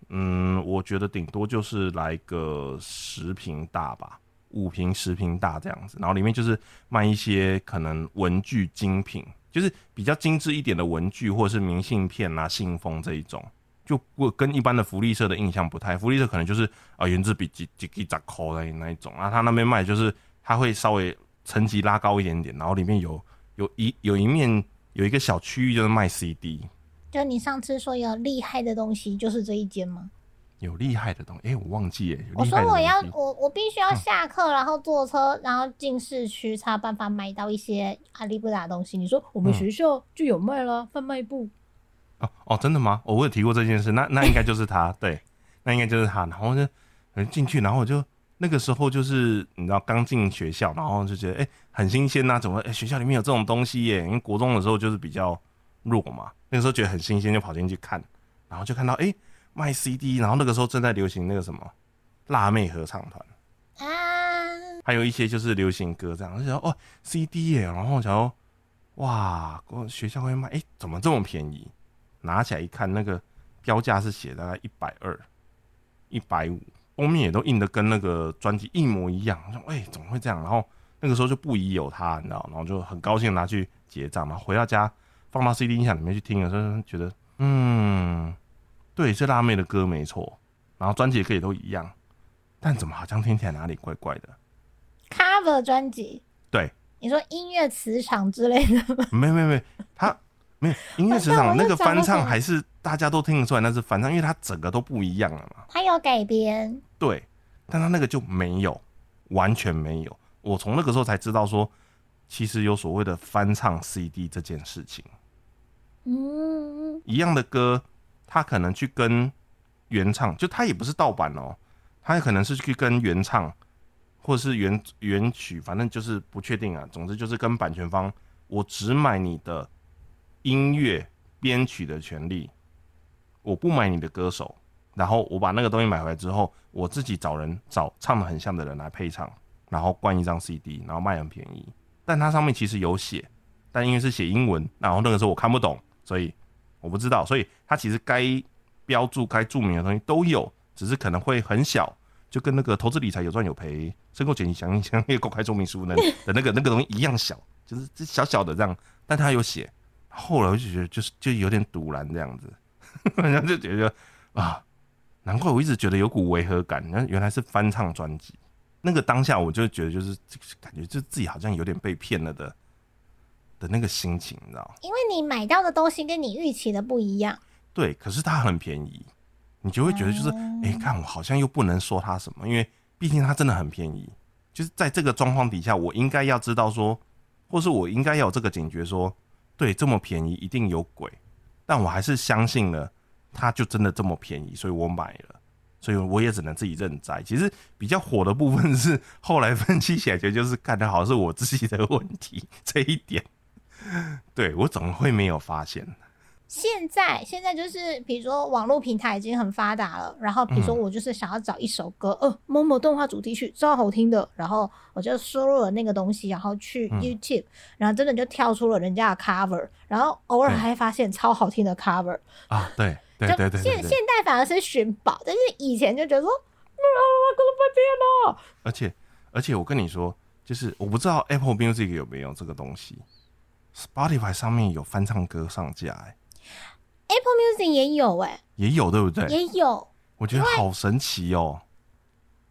嗯，我觉得顶多就是来个十平大吧，五平十平大这样子，然后里面就是卖一些可能文具精品。就是比较精致一点的文具，或者是明信片啊、信封这一种，就不跟一般的福利社的印象不太。福利社可能就是啊，原子笔几几几扎扣的那一种啊，他那边卖就是他会稍微层级拉高一点点，然后里面有有一有一面有一个小区域就是卖 CD。就你上次说有厉害的东西，就是这一间吗？有厉害的东西，哎，我忘记哎。我说我要我我必须要下课，然后坐车，然后进市区，才有办法买到一些阿里不达的东西。你说我们学校就有卖了贩卖部。哦哦，真的吗？我有提过这件事，那那应该就是他，对，那应该就是他。然后就进去，然后我就那个时候就是你知道刚进学校，然后就觉得哎很新鲜呐，怎么哎学校里面有这种东西耶？因为国中的时候就是比较弱嘛，那个时候觉得很新鲜，就跑进去看，然后就看到哎。卖 CD，然后那个时候正在流行那个什么辣妹合唱团啊，还有一些就是流行歌这样，就想哦 CD 耶，然后想说哇，学校会卖，哎，怎么这么便宜？拿起来一看，那个标价是写大概一百二、一百五，封面也都印的跟那个专辑一模一样。我说哎，怎么会这样？然后那个时候就不疑有他，你知道，然后就很高兴拿去结账嘛。回到家放到 CD 音响里面去听的时候，觉得嗯。对，是辣妹的歌没错，然后专辑也可以都一样，但怎么好像听起来哪里怪怪的？Cover 专辑？对，你说音乐磁场之类的吗？没没没，他没有音乐磁场那个翻唱还是大家都听得出来那是翻唱，因为它整个都不一样了嘛。它有改编，对，但他那个就没有，完全没有。我从那个时候才知道说，其实有所谓的翻唱 CD 这件事情。嗯，一样的歌。他可能去跟原唱，就他也不是盗版哦，他也可能是去跟原唱，或者是原原曲，反正就是不确定啊。总之就是跟版权方，我只买你的音乐编曲的权利，我不买你的歌手。然后我把那个东西买回来之后，我自己找人找唱的很像的人来配唱，然后灌一张 CD，然后卖很便宜。但它上面其实有写，但因为是写英文，然后那个时候我看不懂，所以。我不知道，所以它其实该标注、该注明的东西都有，只是可能会很小，就跟那个投资理财有赚有赔、申购减息详详列公开说明书那的那个那个东西一样小，就是这小小的这样，但它有写。后来我就觉得就是就有点堵然这样子，然后就觉得啊，难怪我一直觉得有股违和感，那原来是翻唱专辑。那个当下我就觉得就是感觉就自己好像有点被骗了的。的那个心情，你知道因为你买到的东西跟你预期的不一样。对，可是它很便宜，你就会觉得就是，哎，看我好像又不能说它什么，因为毕竟它真的很便宜。就是在这个状况底下，我应该要知道说，或是我应该要有这个警觉说，对，这么便宜一定有鬼。但我还是相信了，它就真的这么便宜，所以我买了，所以我也只能自己认栽。其实比较火的部分是后来分析起来，就是看的好是我自己的问题这一点。对我怎么会没有发现？现在现在就是，比如说网络平台已经很发达了，然后比如说我就是想要找一首歌，呃，某某动画主题曲超好听的，然后我就输入了那个东西，然后去 YouTube，然后真的就跳出了人家的 cover，然后偶尔还发现超好听的 cover 啊，对对对对，现现代反而是寻宝，但是以前就觉得说，了半天了。而且而且我跟你说，就是我不知道 Apple Music 有没有这个东西。Spotify 上面有翻唱歌上架哎，Apple Music 也有哎，也有对不对？也有，我觉得好神奇哦。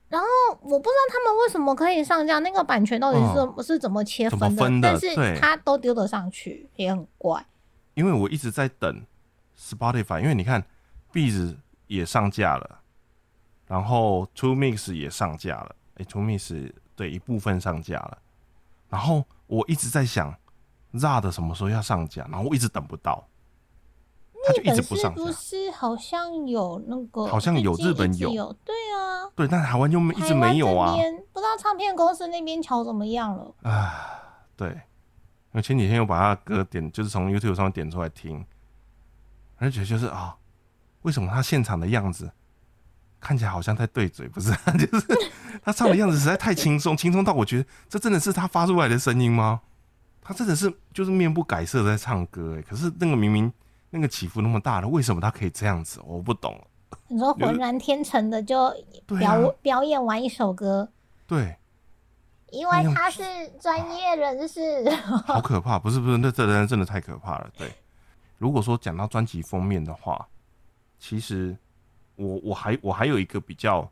然后我不知道他们为什么可以上架，那个版权到底是是怎么切分的？但是它都丢得上去，也很怪。因为我一直在等 Spotify，因为你看 Beats 也上架了，然后 Two Mix 也上架了，哎，Two Mix 对一部分上架了，然后我一直在想 Z 的什么时候要上架，然后我一直等不到，他就一直不上架不，是好像有那个，好像有日本有有，对啊，对，但台湾就没一直没有啊不知道唱片公司那边瞧怎么样了。啊，对，因为前几天又把他的歌点，就是从 YouTube 上面点出来听，而且就是啊，为什么他现场的样子看起来好像在对嘴，不是？就是他唱的样子实在太轻松，轻松到我觉得这真的是他发出来的声音吗？他真的是就是面不改色地在唱歌，哎，可是那个明明那个起伏那么大了，为什么他可以这样子？我不懂。你说浑然天成的就表、表演完一首歌，对，因为他是专业人士。好可怕！不是不是，那这人真的太可怕了。对，如果说讲到专辑封面的话，其实我我还我还有一个比较，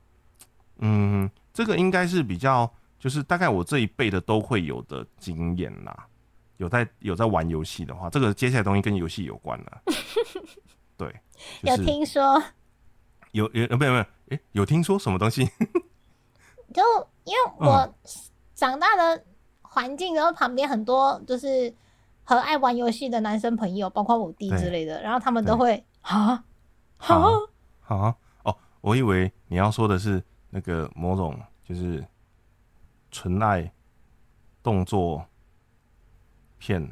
嗯，这个应该是比较，就是大概我这一辈的都会有的经验啦。有在有在玩游戏的话，这个接下来东西跟游戏有关了。对，就有听说，有有呃没有没有，诶，有听说什么东西？就因为嗯我长大的环境，然后旁边很多就是很爱玩游戏的男生朋友，包括我弟之类的，然后他们都会啊好啊，好啊哦，我以为你要说的是那个某种就是纯爱动作片。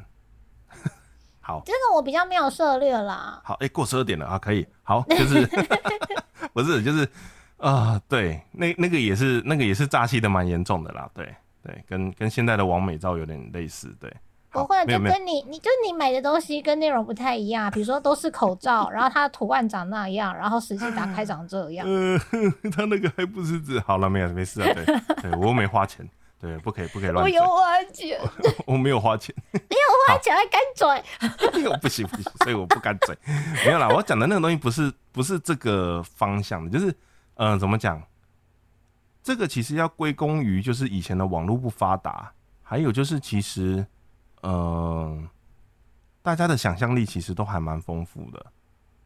好这个我比较没有涉猎啦。好，哎、过十二点了啊，可以，好，就是 不是就是啊、对，那那个也是那个也是诈欺的蛮严重的啦，对对，跟跟现在的王美照有点类似，对。好不会，就跟你，你就你买的东西跟内容不太一样，比如说都是口罩，然后它的图案长那样，然后实际打开长这样。呃，他那个还不是指好了，没有没事啊，对对，我又没花钱，对，不可以不可以乱我有，花钱，我没有花钱。花钱还干嘴。我不行不行，所以我不敢嘴。没有啦，我讲的那个东西不是不是这个方向的，就是嗯、呃怎么讲？这个其实要归功于就是以前的网络不发达，还有就是其实嗯、呃大家的想象力其实都还蛮丰富的，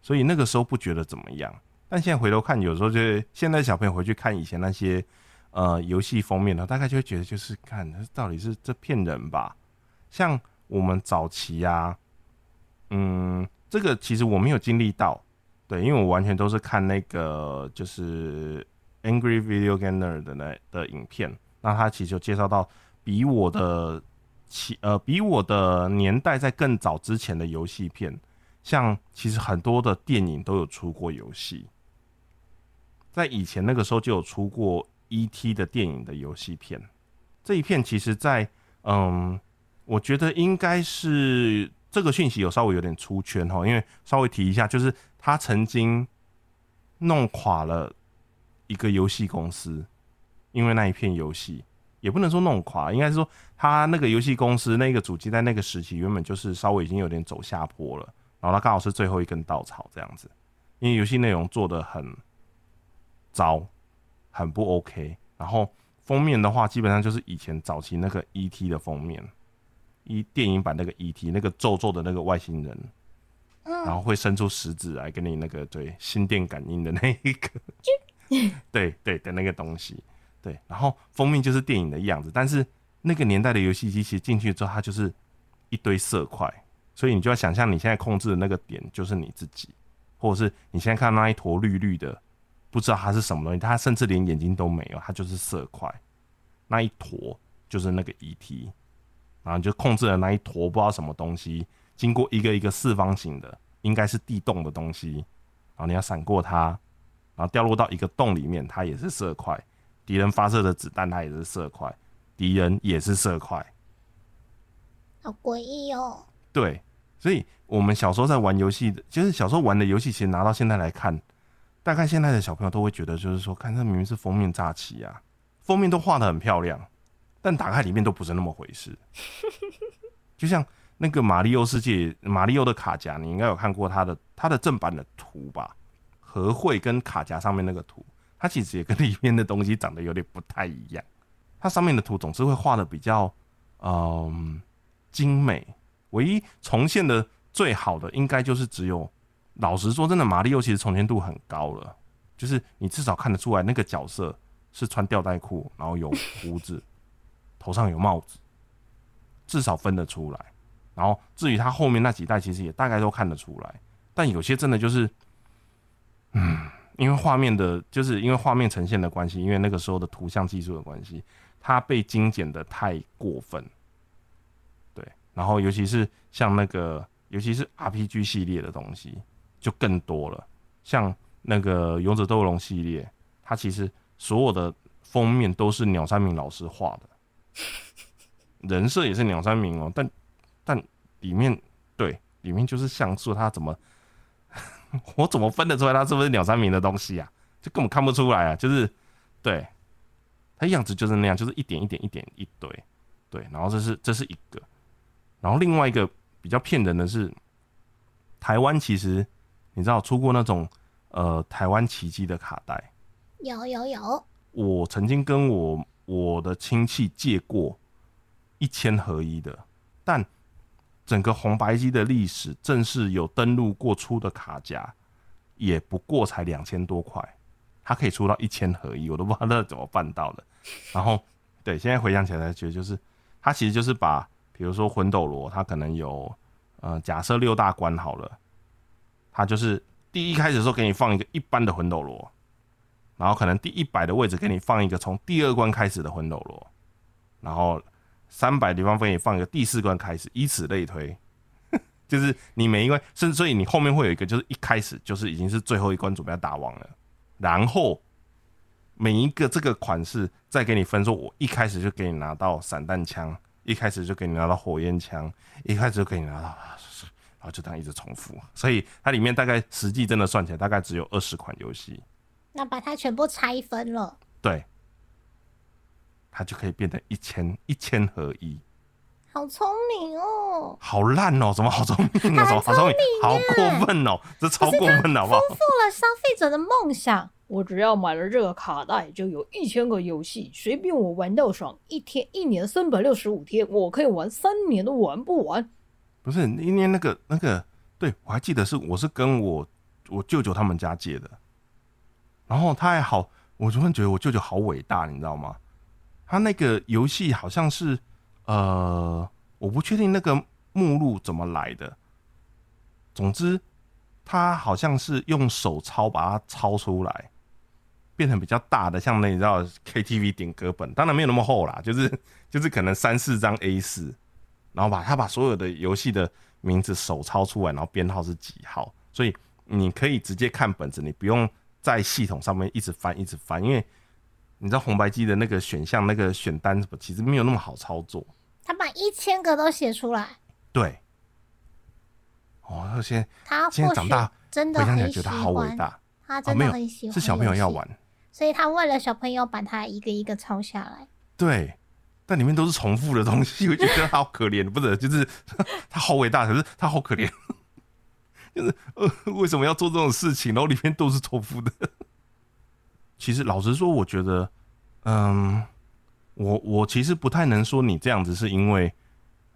所以那个时候不觉得怎么样。但现在回头看，有时候就是现在小朋友回去看以前那些呃游戏封面呢，大概就会觉得就是看到底是这骗人吧？像我们早期啊，嗯，这个其实我没有经历到，对，因为我完全都是看那个就是 Angry Video Gamer 的那的影片，那他其实就介绍到比我的其呃比我的年代在更早之前的游戏片，像其实很多的电影都有出过游戏，在以前那个时候就有出过 E.T. 的电影的游戏片，这一片其实在嗯。我觉得应该是这个讯息有稍微有点出圈哈，因为稍微提一下，就是他曾经弄垮了一个游戏公司，因为那一片游戏也不能说弄垮，应该是说他那个游戏公司那个主机在那个时期原本就是稍微已经有点走下坡了，然后他刚好是最后一根稻草这样子，因为游戏内容做的很糟，很不 OK，然后封面的话基本上就是以前早期那个 ET 的封面。一电影版那个 E.T. 那个皱皱的那个外星人，然后会伸出食指来跟你那个对心电感应的那一个，对对的那个东西，对，然后封面就是电影的样子，但是那个年代的游戏机其实进去之后，它就是一堆色块，所以你就要想象你现在控制的那个点就是你自己，或者是你现在看到那一坨绿绿的，不知道它是什么东西，它甚至连眼睛都没有，它就是色块，那一坨就是那个 E.T. 然后就控制了那一坨不知道什么东西，经过一个一个四方形的，应该是地洞的东西，然后你要闪过它，然后掉落到一个洞里面，它也是色块，敌人发射的子弹它也是色块，敌人也是色块，好诡异哦！对，所以我们小时候在玩游戏的，就是小时候玩的游戏，其实拿到现在来看，大概现在的小朋友都会觉得，就是说，看这明明是封面诈欺啊，封面都画的很漂亮。但打开里面都不是那么回事，就像那个马里奥世界，马里奥的卡夹，你应该有看过它的它的正版的图吧？和绘跟卡夹上面那个图，它其实也跟里面的东西长得有点不太一样。它上面的图总是会画的比较嗯精美，唯一重现的最好的应该就是只有老实说，真的马里奥其实重叠度很高了，就是你至少看得出来那个角色是穿吊带裤，然后有胡子，头上有帽子，至少分得出来。然后至于他后面那几代，其实也大概都看得出来，但有些真的就是，嗯，因为画面的，就是因为画面呈现的关系，因为那个时候的图像技术的关系，它被精简的太过分。对，然后尤其是像那个，尤其是 RPG 系列的东西，就更多了。像那个勇者斗龙系列，它其实所有的封面都是鸟山明老师画的，人设也是鸟山明哦，但。但里面对里面就是像素，它怎么 我怎么分得出来它是不是鸟山明的东西啊？就根本看不出来啊！就是对它样子就是那样，就是一点一点一点一堆对。然后这是这是一个，然后另外一个比较骗人的是，台湾其实你知道出过那种呃台湾奇迹的卡带，有有有，我曾经跟我我的亲戚借过一千合一的，但。整个红白机的历史，正式有登录过出的卡夹，也不过才两千多块，它可以出到一千合一，我都不知道那怎么办到的。然后，对，现在回想起来，觉得就是它其实就是把，比如说魂斗罗，它可能有，呃，假设六大关好了，它就是第一开始的时候给你放一个一般的魂斗罗，然后可能第一百的位置给你放一个从第二关开始的魂斗罗，然后。三百地方分也放一个第四关开始，以此类推，就是你每一关，甚至所以你后面会有一个，就是一开始就是已经是最后一关准备要打王了，然后每一个这个款式再给你分，说我一开始就给你拿到散弹枪，一开始就给你拿到火焰枪，一开始就给你拿到，后就这样一直重复，所以它里面大概实际真的算起来大概只有二十款游戏，那把它全部拆分了，对。它就可以变成一千一千合一，好聪明哦！好烂哦，怎么好聪明啊？好聪明，好过分哦！这超过分，好不好？丰富了消费者的梦想。我只要买了这个卡带，就有一千个游戏，随便我玩到爽。一天一年三百六十五天，我可以玩三年都玩不完。不是，一年那个那个，对我还记得是我是跟我我舅舅他们家借的，然后他还好，我突然觉得我舅舅好伟大，你知道吗？他那个游戏好像是，呃，我不确定那个目录怎么来的。总之，他好像是用手抄把它抄出来，变成比较大的，像那你知道 KTV 点歌本，当然没有那么厚啦，就是就是可能三四张 A 四，然后把他把所有的游戏的名字手抄出来，然后编号是几号，所以你可以直接看本子，你不用在系统上面一直翻一直翻，因为。你知道红白机的那个选项、那个选单什么，其实没有那么好操作。他把一千个都写出来。对。哦，他现在他现在长大，真的很觉得。好伟大。他真的很喜欢。是小朋友要玩，所以他为了小朋友把它一个一个抄下来。对，但里面都是重复的东西，我觉得他好可怜。不是，就是 他好伟大，可是他好可怜。就是呃，为什么要做这种事情？然后里面都是重复的。其实老实说，我觉得，嗯，我我其实不太能说你这样子是因为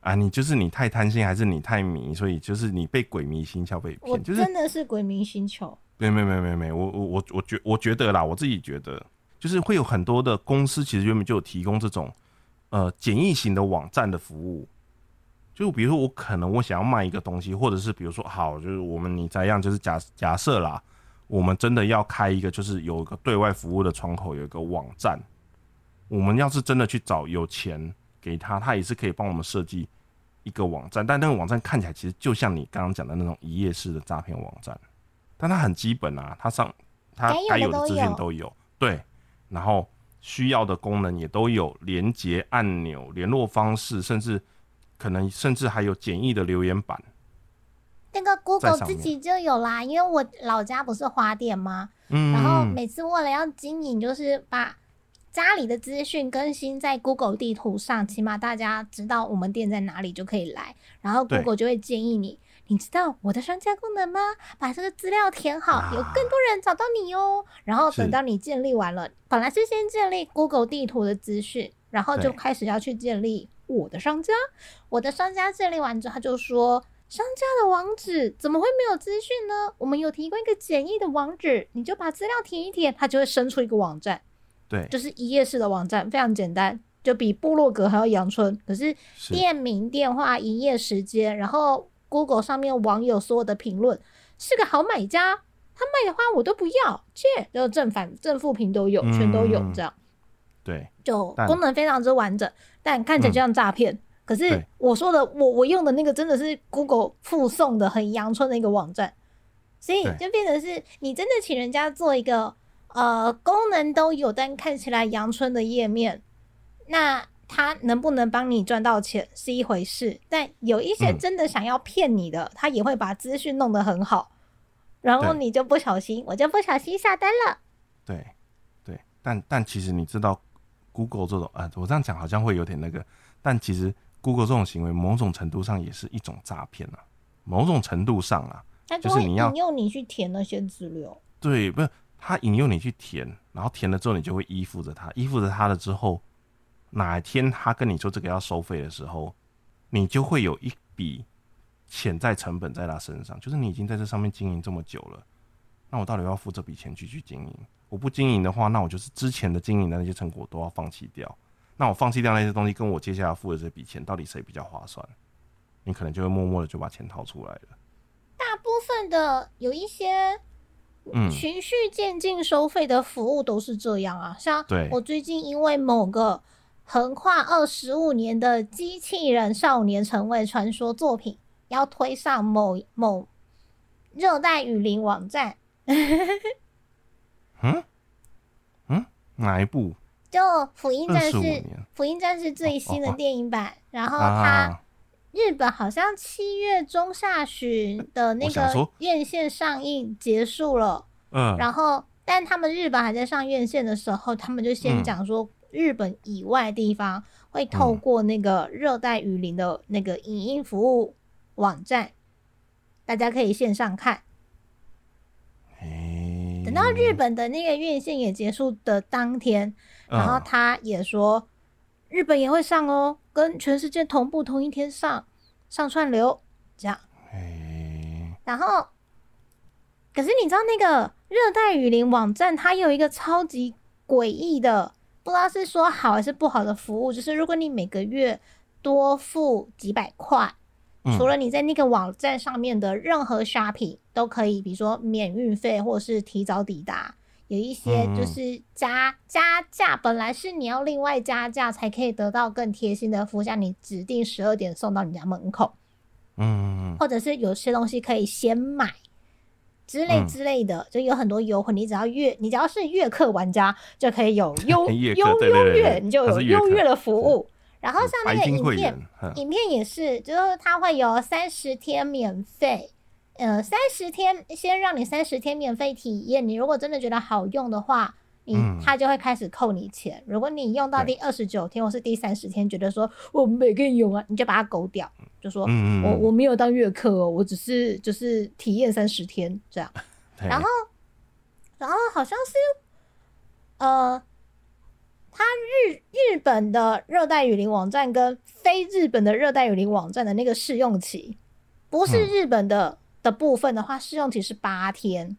啊，你就是你太贪心，还是你太迷，所以就是你被鬼迷心窍被骗。就是真的是鬼迷心窍。没没没没没，我我我我觉我觉得啦，我自己觉得，就是会有很多的公司其实原本就有提供这种呃简易型的网站的服务。就比如说我可能我想要卖一个东西，或者是比如说好，就是我们你怎样，就是假假设啦。我们真的要开一个，就是有一个对外服务的窗口，有一个网站。我们要是真的去找有钱给他，他也是可以帮我们设计一个网站。但那个网站看起来其实就像你刚刚讲的那种一页式的诈骗网站，但它很基本啊，它上它该有的资讯都有，对，然后需要的功能也都有，连接按钮、联络方式，甚至可能甚至还有简易的留言板。那个 Google 自己就有啦，因为我老家不是花店吗？嗯，然后每次为了要经营，就是把家里的资讯更新在 Google 地图上，起码大家知道我们店在哪里就可以来。然后 Google 就会建议你，你知道我的商家功能吗？把这个资料填好，有更多人找到你哦。然后等到你建立完了，本来是先建立 Google 地图的资讯，然后就开始要去建立我的商家。我的商家建立完之后，他就说。商家的网址怎么会没有资讯呢？我们有提供一个简易的网址，你就把资料填一填，它就会生出一个网站，对，就是一页式的网站，非常简单，就比部落格还要阳春。可是是店名、电话、营业时间，然后 Google 上面网友所有的评论，是个好买家。他卖的花我都不要，切，就正反正负评都有，全都有嗯这样。对，就功能非常之完整，但看起来就像诈骗。可是我说的，我我用的那个真的是 Google 附送的很阳春的一个网站，所以就变成是你真的请人家做一个呃功能都有，但看起来阳春的页面，那他能不能帮你赚到钱是一回事，但有一些嗯真的想要骗你的，他也会把资讯弄得很好，然后你就不小心，我就不小心下单了。对，对，但但其实你知道，Google 这种啊，我这样讲好像会有点那个，但其实 Google 这种行为，某种程度上也是一种诈骗啊，某种程度上啊，他就是你要引诱你去填那些资料。对，不是他引诱你去填，然后填了之后，你就会依附着他，依附着他了之后，哪一天他跟你说这个要收费的时候，你就会有一笔潜在成本在他身上，就是你已经在这上面经营这么久了，那我到底要付这笔钱去去经营？我不经营的话，那我就是之前的经营的那些成果都要放弃掉。那我放弃掉那些东西，跟我接下来付的这笔钱，到底谁比较划算？你可能就会默默的就把钱掏出来了。大部分的有一些嗯，循序渐进收费的服务都是这样啊。像对我最近因为某个横跨二十五年的机器人少年成为传说作品要推上某某热带雨林网站，嗯？嗯？哪一部？就福音战士年，福音战士最新的电影版，然后它。啊，日本好像七月中下旬的那个院线上映结束了，嗯，然后但他们日本还在上院线的时候，他们就先嗯。讲说日本以外地方会透过那个热带雨林的那个影音服务网站，大家可以线上看。诶等到日本的那个院线也结束的当天，然后嗯他也说，日本也会上哦，跟全世界同步同一天上上串流，这样。诶然后，可是你知道那个热带雨林网站，它有一个超级诡异的，不知道是说好还是不好的服务，就是如果你每个月多付几百块，嗯。除了你在那个网站上面的任何 shopping 都可以，比如说免运费或者是提早抵达。有一些就是加加价，本来是你要另外加价才可以得到更贴心的服务，像你指定十二点送到你家门口，嗯。或者是有些东西可以先买之类嗯之类的，就有很多优惠。你只要月，你只要是月客玩家，就可以有优 优优越，你就有优越的服务。然后像那个影片影片也是，就是它会有三十天免费，呃，三十天先让你三十天免费体验。你如果真的觉得好用的话，你嗯。它就会开始扣你钱。如果你用到第二十九天或是第三十天，觉得说我没用啊，你就把它勾掉，就说我我没有当月客哦，我只是就是体验三十天这样。然后然后好像是呃，它日日本的热带雨林网站跟非日本的热带雨林网站的那个试用期，不是嗯。日本的、的部分的话，试用期是八天，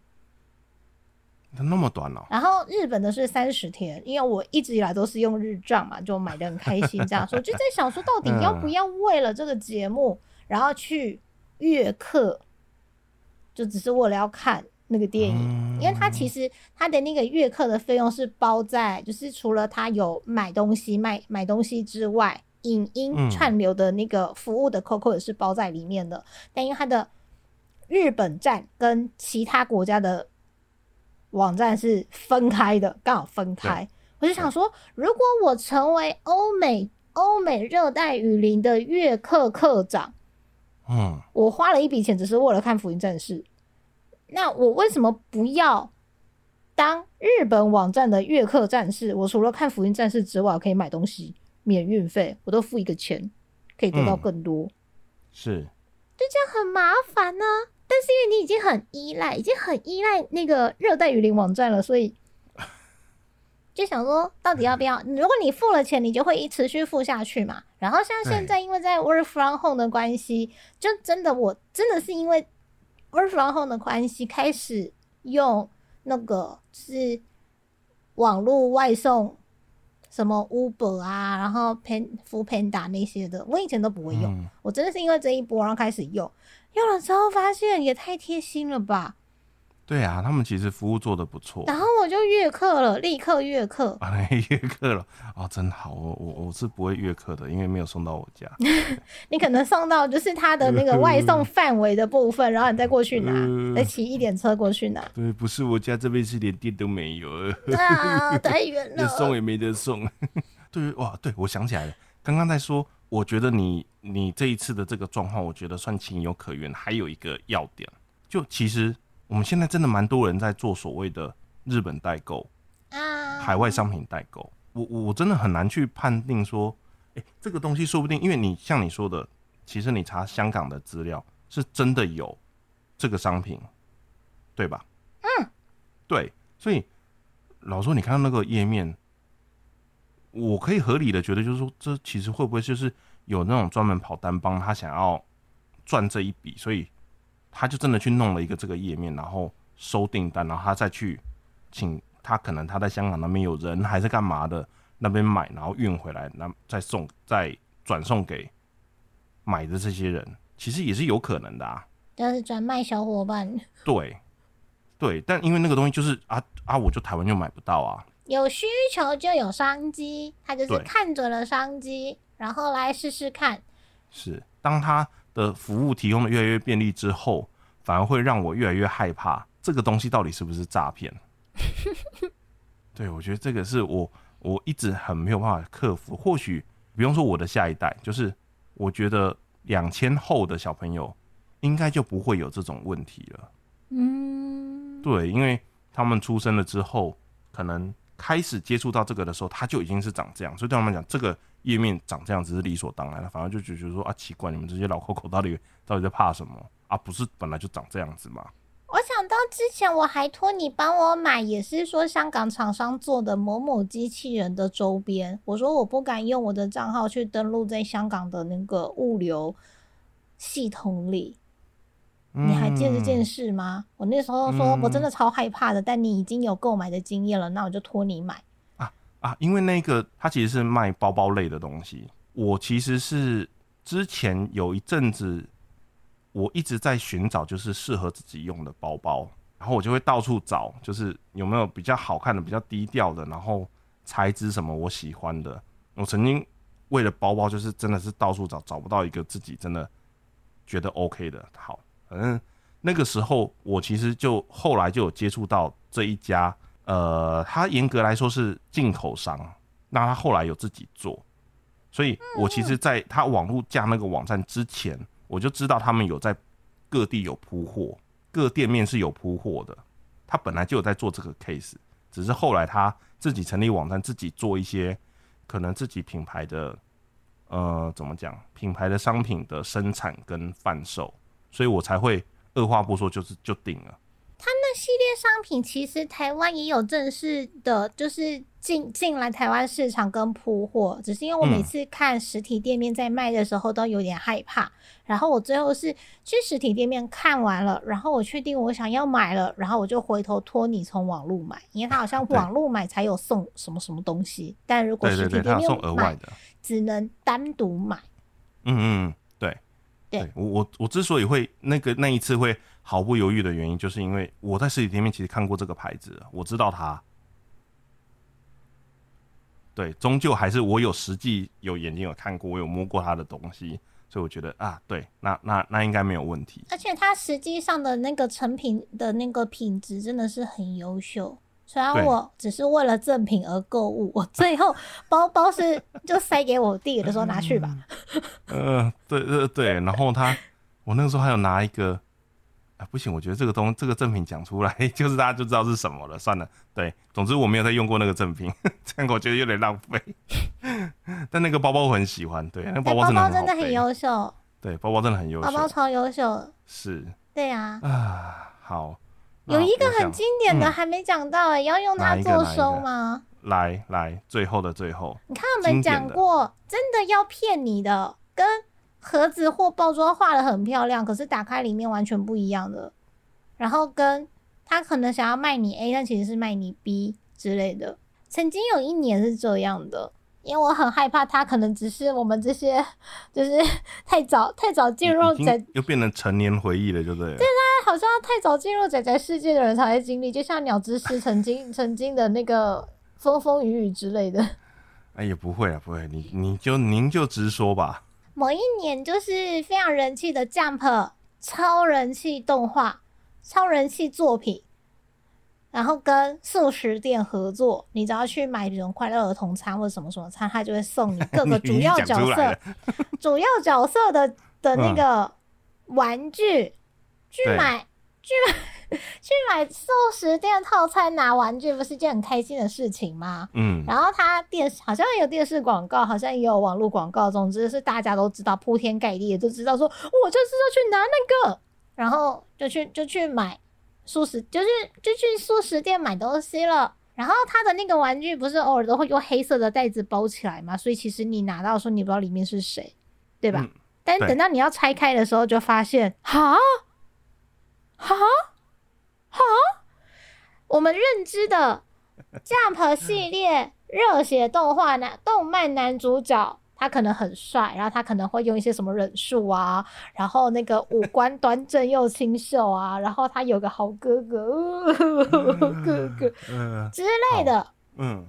它那么短哦，然后日本的是三十天。因为我一直以来都是用日账嘛，就买的很开心，这样说就在想说，到底要不要为了这个节目，然后去月课，就只是为了要看那个电影。嗯因为它其实它的那个月课的费用是包在，就是除了它有买东西卖买东西之外，影音嗯串流的那个服务的 COCO 也是包在里面的。但因为它的日本站跟其他国家的网站是分开的，刚好分开。我就想说，如果我成为欧美欧美热带雨林的月客课长，嗯我花了一笔钱，只是为了看《福音战士》。那我为什么不要当日本网站的月客战士？我除了看《福音战士》之外，我可以买东西免运费，我都付一个钱，可以得到嗯更多，是这样很麻烦呢、但是因为你已经很依赖，已经很依赖那个热带雨林网站了，所以 就想说到底要不要？如果你付了钱，你就会一持续付下去嘛。然后像现在，因为在 work from home 的关系，就真的我真的是因为 work from home 的关系，开始用那个是网络外送，什么 Uber 啊，然后 Pan f Panda 那些的，我以前都不会用。嗯我真的是因为这一波，然后开始用，用了之后发现也太贴心了吧。对啊，他们其实服务做的不错。然后我就月课了，立刻月课。啊，那月课了哦，真好。我我我是不会月课的，因为没有送到我家。你可能送到就是他的那个外送范围的部分，然后你再过去拿，呃再骑一点车过去拿。对，不是我家这边是连店都没有，对啊，太远了送。也没得送。对，哇，对我想起来了，刚刚在说，我觉得你你这一次的这个状况，我觉得算情有可原。还有一个要点，就其实我们现在真的蛮多人在做所谓的日本代购、啊，海外商品代购。我我我真的很难去判定说，哎、这个东西说不定，因为你像你说的，其实你查香港的资料是真的有这个商品，对吧？嗯，对，所以老实说，你看到那个页面，我可以合理的觉得，就是说，这其实会不会就是有那种专门跑单帮，他想要赚这一笔，所以他就真的去弄了一个这个页面，然后收订单，然后他再去请他可能他在香港那边有人还是干嘛的，那边买，然后运回来，那再送再转送给买的这些人，其实也是有可能的啊。就是转卖小伙伴，对，对，但因为那个东西就是啊啊，我就台湾就买不到啊。有需求就有商机，他就是看准了商机，然后来试试看。是，当它的服务提供的越来越便利之后，反而会让我越来越害怕这个东西到底是不是诈骗。对，我觉得这个是我我一直很没有办法克服。或许不用说我的下一代，就是我觉得两千后的小朋友应该就不会有这种问题了。嗯，对，因为他们出生了之后，可能开始接触到这个的时候，他就已经是长这样，所以对他们讲，这个页面长这样子是理所当然的，反而就觉得说啊，奇怪，你们这些老 Coco 到底到底在怕什么啊？不是本来就长这样子吗？我想到之前我还托你帮我买，也是说香港厂商做的某某机器人的周边。我说我不敢用我的账号去登录在香港的那个物流系统里，你还记得这件嗯事吗？我那时候说我真的超害怕的，但你已经有购买的经验了，那我就托你买。啊，因为那个它其实是卖包包类的东西。我其实是之前有一阵子，我一直在寻找就是适合自己用的包包，然后我就会到处找，就是有没有比较好看的、比较低调的，然后材质什么我喜欢的。我曾经为了包包，就是真的是到处找，找不到一个自己真的觉得 OK 的。好，反正那个时候我其实就后来就有接触到这一家。呃，它严格来说是进口商，那他后来有自己做，所以我其实在他网络架那个网站之前，我就知道他们有在各地有铺货，各店面是有铺货的。他本来就有在做这个 case，只是后来他自己成立网站，自己做一些可能自己品牌的，呃，怎么讲，品牌的商品的生产跟贩售，所以我才会二话不说就是就定了。那系列商品其实台湾也有正式的，就是进进来台湾市场跟铺货，只是因为我每嗯。次看实体店面在卖的时候都有点害怕，然后我最后是去实体店面看完了，然后我确定我想要买了，然后我就回头托你从网络买，因为它好像网络买才有送什么什么东西，但如果实体店面他有送额外买的。只能单独买。嗯嗯，嗯，对，对我我我之所以会那个那一次会毫不犹豫的原因，就是因为我在实体店面其实看过这个牌子，我知道它。对，终究还是我有实际有眼睛有看过，我有摸过它的东西，所以我觉得啊，对，那那那应该没有问题。而且它实际上的那个成品的那个品质真的是很优秀。虽然我只是为了赠品而购物，我最后包包是就塞给我弟的时候拿去吧。呃，对对对，然后他，我那个时候还有拿一个，啊，不行，我觉得这个东这个赠品讲出来，就是大家就知道是什么了。算了，对，总之我没有再用过那个赠品，这样我觉得有点浪费。但那个包包我很喜欢，对，那个包包真的包真的很优秀，对，包包真的很优秀，包包超优秀。是对啊，啊，好，有一个很经典的嗯还没讲到哎、要用它做收吗？来来，最后的最后，你看我们讲过，真的要骗你的，跟盒子或包装画的很漂亮，可是打开里面完全不一样的。然后跟他可能想要卖你 A，但其实是卖你 B 之类的。曾经有一年是这样的，因为我很害怕他可能只是我们这些 就是太早太早进入仔又变成成年回忆了，就对。现在好像太早进入仔仔世界的人才会经历，就像鸟之师曾经 曾经的那个。风风雨雨之类的，哎，也不会啊，不会，你你就您就直说吧。某一年就是非常人气的 Jump 超人气动画、超人气作品，然后跟素食店合作，你只要去买这种快乐儿童餐或者什么什么餐，他就会送你各个主要角色、主要角色的的那个玩具，去买去买。去买素食店套餐拿玩具，不是一件很开心的事情吗？嗯，然后他电视好像有电视广告，好像也有网络广告，总之是大家都知道，铺天盖地都知道，说我就是要去拿那个，然后就去就去买素食，就是就去素食店买东西了。然后他的那个玩具不是偶尔都会用黑色的袋子包起来嘛，所以其实你拿到的时候，你不知道里面是谁，对吧？但等到你要拆开的时候，就发现，哈，哈。哈，我们认知的 Jump 系列热血动画男动漫男主角，他可能很帅，然后他可能会用一些什么忍术啊，然后那个五官端正又清秀啊，然后他有个好哥哥，哥哥之类的。嗯，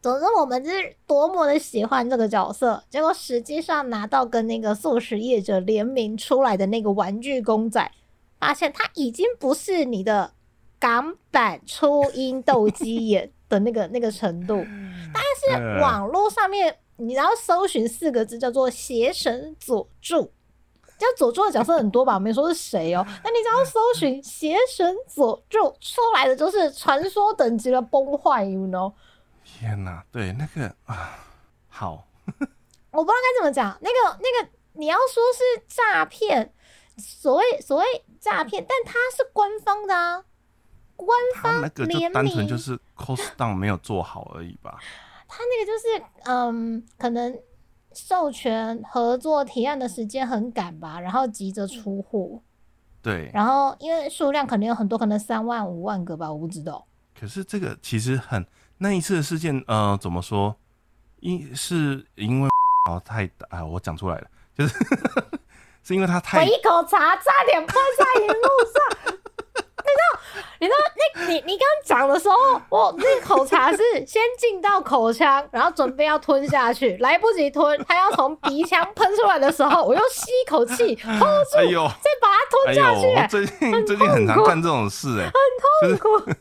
总之我们是多么的喜欢这个角色，结果实际上拿到跟那个素食业者联名出来的那个玩具公仔，发现他已经不是你的。港版初音斗鸡眼的那个那个程度，但是网络上面你要搜寻四个字叫做邪神佐助，叫佐助的角色很多吧，我没说是谁哦。那你只要搜寻邪神佐助出来的就是传说等级的崩坏，you know？天哪，对那个啊，好，我不知道该怎么讲，那个那个你要说是诈骗，所谓所谓诈骗，但它是官方的啊。官方那个就单纯就是 cost down 没有做好而已吧。他那个就是嗯，可能授权合作提案的时间很赶吧，然后急着出货。对。然后因为数量可能有很多，可能三万五万个吧，我不知道。可是这个其实很那一次的事件，呃，怎么说？因是因为哦太啊，我讲出来了，就是 是因为他太一口茶差点喷在荧幕上。你知道，你知道，那你你刚讲的时候，我那口茶是先进到口腔，然后准备要吞下去，来不及吞，它要从鼻腔喷出来的时候，我又吸一口气，hold 住，再把它吞下去。最近最近很常干这种事，哎，很痛苦。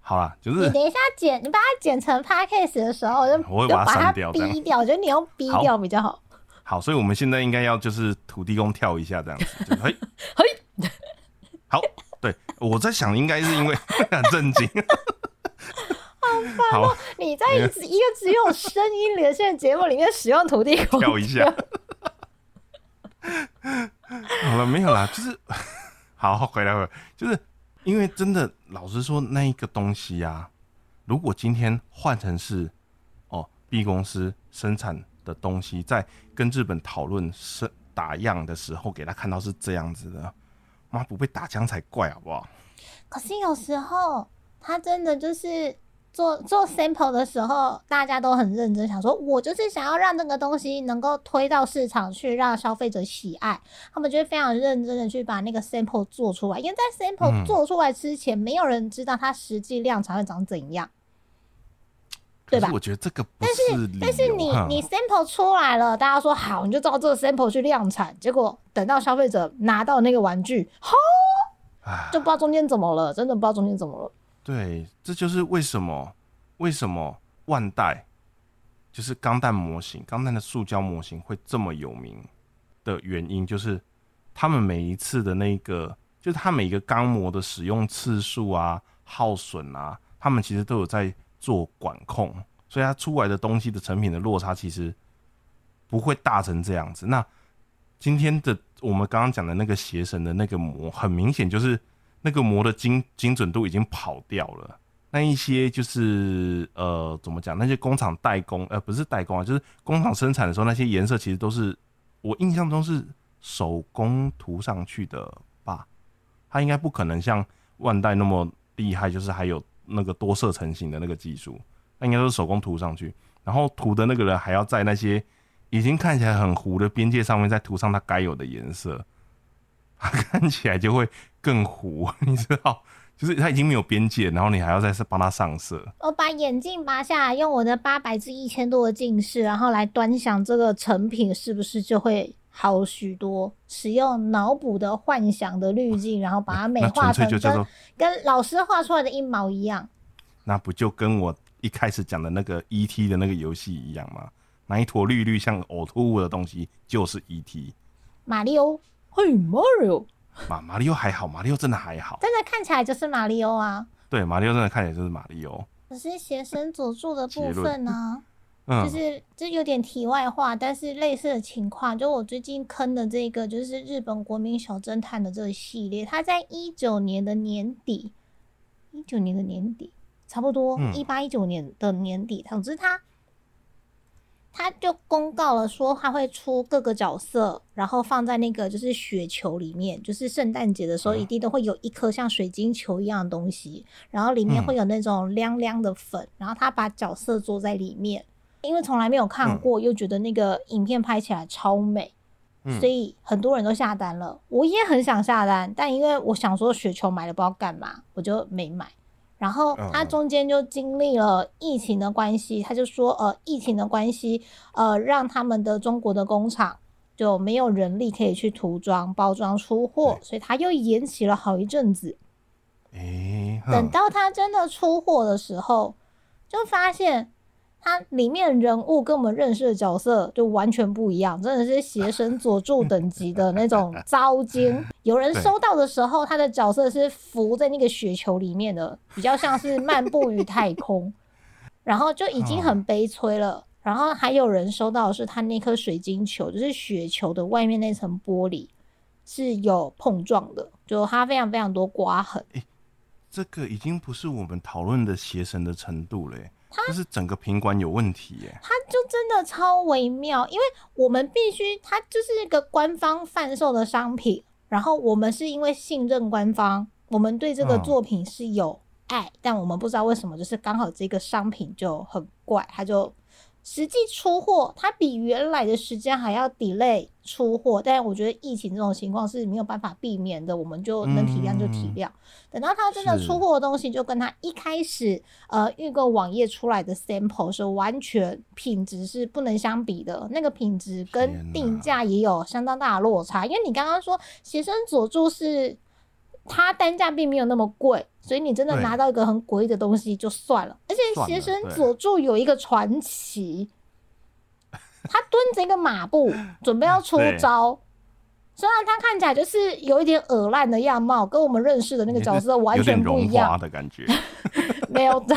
好了，就是你等一下剪，你把它剪成 podcast 的时候，就我会把它删掉，逼掉。我觉得你用逼掉比较好。好，所以我们现在应该要就是土地公跳一下这样子，嘿，嘿，好。对，我在想，应该是因为 很震惊。好，你在一个只有声音连线的节目里面使用土地公跳一下。好了，没有啦，就是好回来回来，就是因为真的，老实说，那一个东西呀，如果今天换成是哦 B 公司生产的东西，在跟日本讨论是打样的时候，给他看到是这样子的。妈不被打枪才怪，好不好？可是有时候他真的就是做做 sample 的时候，大家都很认真，想说我就是想要让那个东西能够推到市场去，让消费者喜爱。他们就会非常认真的去把那个 sample 做出来，因为在 sample 做出来之前，没有人知道它实际量产会长怎样。对吧？我觉得这个但是但是你你 sample 出来了，大家说好，你就照这个 sample 去量产。结果等到消费者拿到那个玩具，好，就不知道中间怎么了，真的不知道中间怎么了。对，这就是为什么为什么万代就是钢弹模型，钢弹的塑胶模型会这么有名的原因，就是他们每一次的那个，就是他每一个钢模的使用次数啊、耗损啊，他们其实都有在。做管控，所以它出来的东西的成品的落差其实不会大成这样子。那今天的我们刚刚讲的那个邪神的那个膜，很明显就是那个膜的精精准度已经跑掉了。那一些就是呃，怎么讲？那些工厂代工，呃，不是代工啊，就是工厂生产的时候，那些颜色其实都是我印象中是手工涂上去的吧？它应该不可能像万代那么厉害，就是还有那个多色成型的那个技术，那应该都是手工涂上去。然后涂的那个人还要在那些已经看起来很糊的边界上面再涂上它该有的颜色，它看起来就会更糊，你知道？就是它已经没有边界，然后你还要再帮它上色。我把眼镜拔下来，用我的八百至一千多的近视，然后来端详这个成品，是不是就会好许多？使用脑补的幻想的滤镜，然后把它美化成跟跟老师画出来的一毛一样。那不就跟我一开始讲的那个 E.T. 的那个游戏一样吗？那一坨绿绿像呕吐物的东西就是 E.T. 马里奥，嘿，马里奥。马马里奥还好，马里奥真的还好，真的看起来就是马里奥啊。对，马里奥真的看起来就是马里奥。可是邪神佐助的部分呢，就是这有点题外话，但是类似的情况，就我最近坑的这个，就是日本国民小侦探的这个系列，它在一九年的年底，一九年的年底，差不多一八一九年的年底，总之它。他就公告了说他会出各个角色，然后放在那个就是雪球里面，就是圣诞节的时候一定都会有一颗像水晶球一样的东西，然后里面会有那种亮亮的粉，然后他把角色做在里面，因为从来没有看过，又觉得那个影片拍起来超美，所以很多人都下单了，我也很想下单，但因为我想说雪球买了不知道干嘛，我就没买。然后他中间就经历了疫情的关系，他就说，呃，疫情的关系，呃，让他们的中国的工厂就没有人力可以去涂装、包装、出货，所以他又延期了好一阵子。等到他真的出货的时候，就发现。它里面人物跟我们认识的角色就完全不一样，真的是邪神佐助 等级的那种糟精。有人收到的时候，他的角色是浮在那个雪球里面的，比较像是漫步于太空，然后就已经很悲催了。然后还有人收到的是他那颗水晶球，就是雪球的外面那层玻璃是有碰撞的，就它非常非常多刮痕。这个已经不是我们讨论的邪神的程度了。就是整个品管有问题耶，它就真的超微妙，因为我们必须，它就是一个官方贩售的商品，然后我们是因为信任官方，我们对这个作品是有爱，但我们不知道为什么，就是刚好这个商品就很怪，它就。实际出货，它比原来的时间还要 delay 出货，但是我觉得疫情这种情况是没有办法避免的，我们就能体谅就体谅。等到它真的出货的东西，就跟它一开始呃预购网页出来的 sample 是完全品质是不能相比的，那个品质跟定价也有相当大的落差。因为你刚刚说邪神佐助是。它单价并没有那么贵，所以你真的拿到一个很诡异的东西就算了。而且邪神佐助有一个传奇，他蹲着一个马步，准备要出 招。虽然他看起来就是有一点耳烂的样貌，跟我们认识的那个 角色完全不一样的感觉。没有的，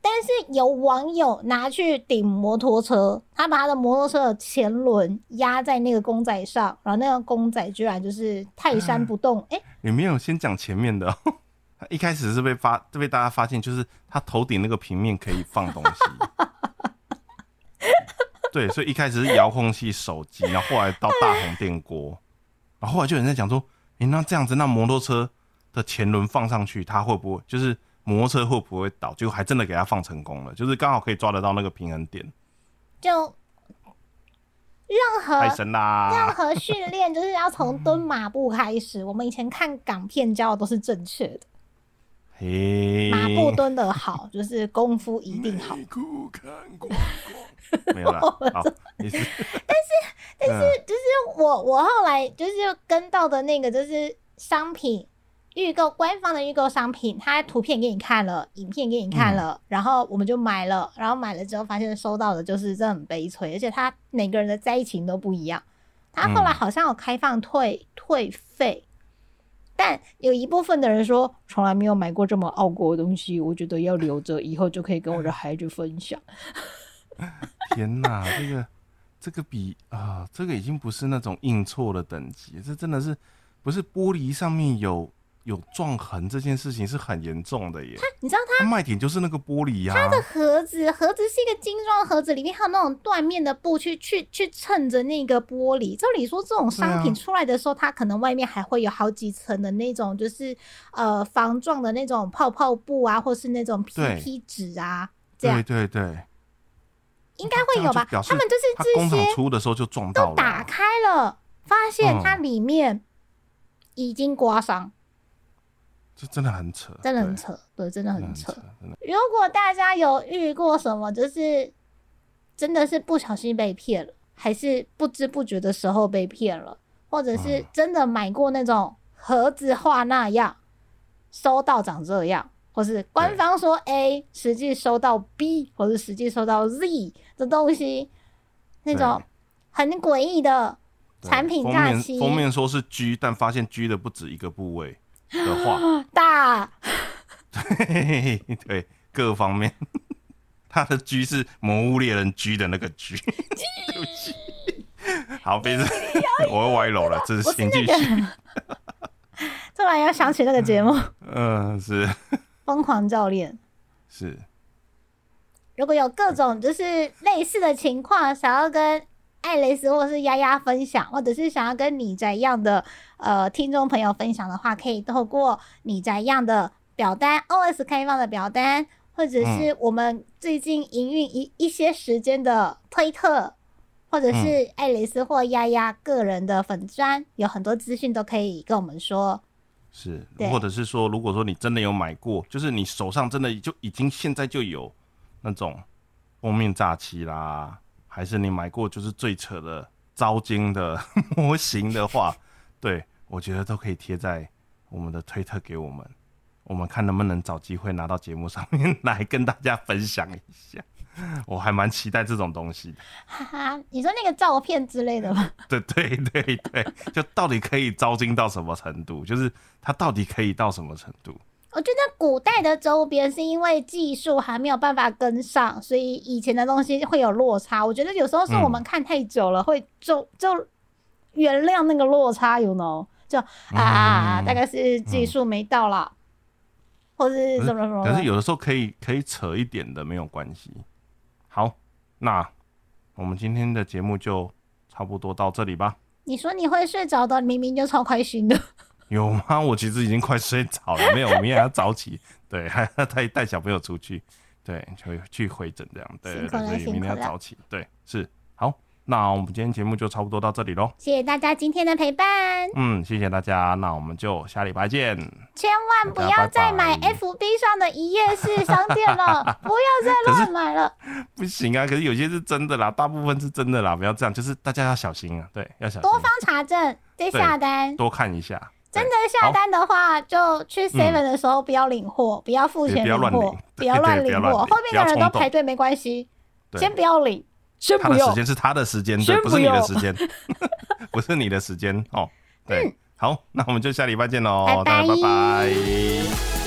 但是有网友拿去顶摩托车，他把他的摩托车的前轮压在那个公仔上，然后那个公仔居然就是泰山不动。哎，你没有先讲前面的，他一开始是被发，被大家发现，就是他头顶那个平面可以放东西。对，所以一开始是遥控器、手机，然后后来到大红电锅，然后后来就有人在讲说，哎，那这样子，那摩托车的前轮放上去，它会不会就是？摩托车会不会倒？就还真的给它放成功了，就是刚好可以抓得到那个平衡点。就任何太神啦！任何训练就是要从蹲马步开始。我们以前看港片教的都是正确的。嘿，马步蹲的好，就是功夫一定好。没有了，好，但是但是就是我我后来就是跟到的那个就是商品。预购官方的预购商品，他图片给你看了，影片给你看了，然后我们就买了，然后买了之后发现收到的就是这很悲催，而且他每个人的灾情都不一样。他后来好像有开放退退费，但有一部分的人说从来没有买过这么傲过的东西，我觉得要留着，以后就可以跟我的孩子分享。天哪，这个这个比啊，这个已经不是那种印错的等级，这真的是不是玻璃上面有。有撞痕这件事情是很严重的耶。它你知道它卖点就是那个玻璃呀、它的盒子，盒子是一个精装盒子，里面还有那种缎面的布去去去衬着那个玻璃。照理说，这种商品出来的时候，它可能外面还会有好几层的那种，就是呃防撞的那种泡泡布啊，或是那种对。PP 纸啊，这样。对对对，应该会有吧？他们就是这些出的时候就撞到了打开了，发现它嗯里面已经刮伤，这真的很扯，真的很扯，对，真的很扯。如果大家有遇过什么，就是真的是不小心被骗了，还是不知不觉的时候被骗了，或者是嗯。真的买过那种盒子画那样，收到长这样，或是官方说 A，实际收到 B，或者实际收到 Z 的东西，那种很诡异的产品封封面说是 G，但发现 G 的不止一个部位的话，大对 对，各方面，他的狙是《魔物猎人狙》的那个狙对不起。好，别是我又歪楼了，这是不是请继那续。个。突然要想起那个节目《嗯，是疯狂教练》。是，如果有各种就是类似的情况，想要跟艾蕾丝或是丫丫分享，或者是想要跟你宅一样的呃听众朋友分享的话，可以透过你宅一样的表单 OS 开放的表单，或者是我们最近营运一一些时间的推特，或者是爱蕾丝或丫丫个人的粉砖，有很多资讯都可以跟我们说。是，或者是说，如果说你真的有买过，就是你手上真的就已经现在就有那种封面炸期啦，还是你买过就是最扯的招金的 模型的话，对我觉得都可以贴在我们的推特给我们，我们看能不能找机会拿到节目上面来跟大家分享一下。我还蛮期待这种东西的，哈哈，你说那个照片之类的吗？对对对对，就到底可以招金到什么程度？就是它到底可以到什么程度？我觉得古代的周边是因为技术还没有办法跟上，所以以前的东西会有落差。我觉得有时候是我们看太久了，会就就原谅那个落差，you know，就啊，嗯大概是技术没到啦，或是什么什么。可是有的时候可以可以扯一点的，没有关系。好，那我们今天的节目就差不多到这里吧。你说你会睡着的，明明就超开心的。有吗？我其实已经快睡着了，没有，我 明天还要早起，对，还 要带带小朋友出去，对，去去回诊这样，对所以明天要早起，对，是好。那我们今天节目就差不多到这里喽。谢谢大家今天的陪伴，嗯，谢谢大家，那我们就下礼拜见。千万不要再买 FB 上的一页式商店了，不要再乱买了。不行啊，可是有些是真的啦，大部分是真的啦，不要这样，就是大家要小心啊，对，要小心，多方查证再下单。多看一下。真的下单的话，就去 Seven 的时候不要领货，不要付钱领对 不要乱领货，不要乱领货。后面的人都排队没关系，先不要领。先不要他的时。间是他的时间，对，不是你的时间，不是你的时间哦。对，好，那我们就下礼拜见喽，拜拜。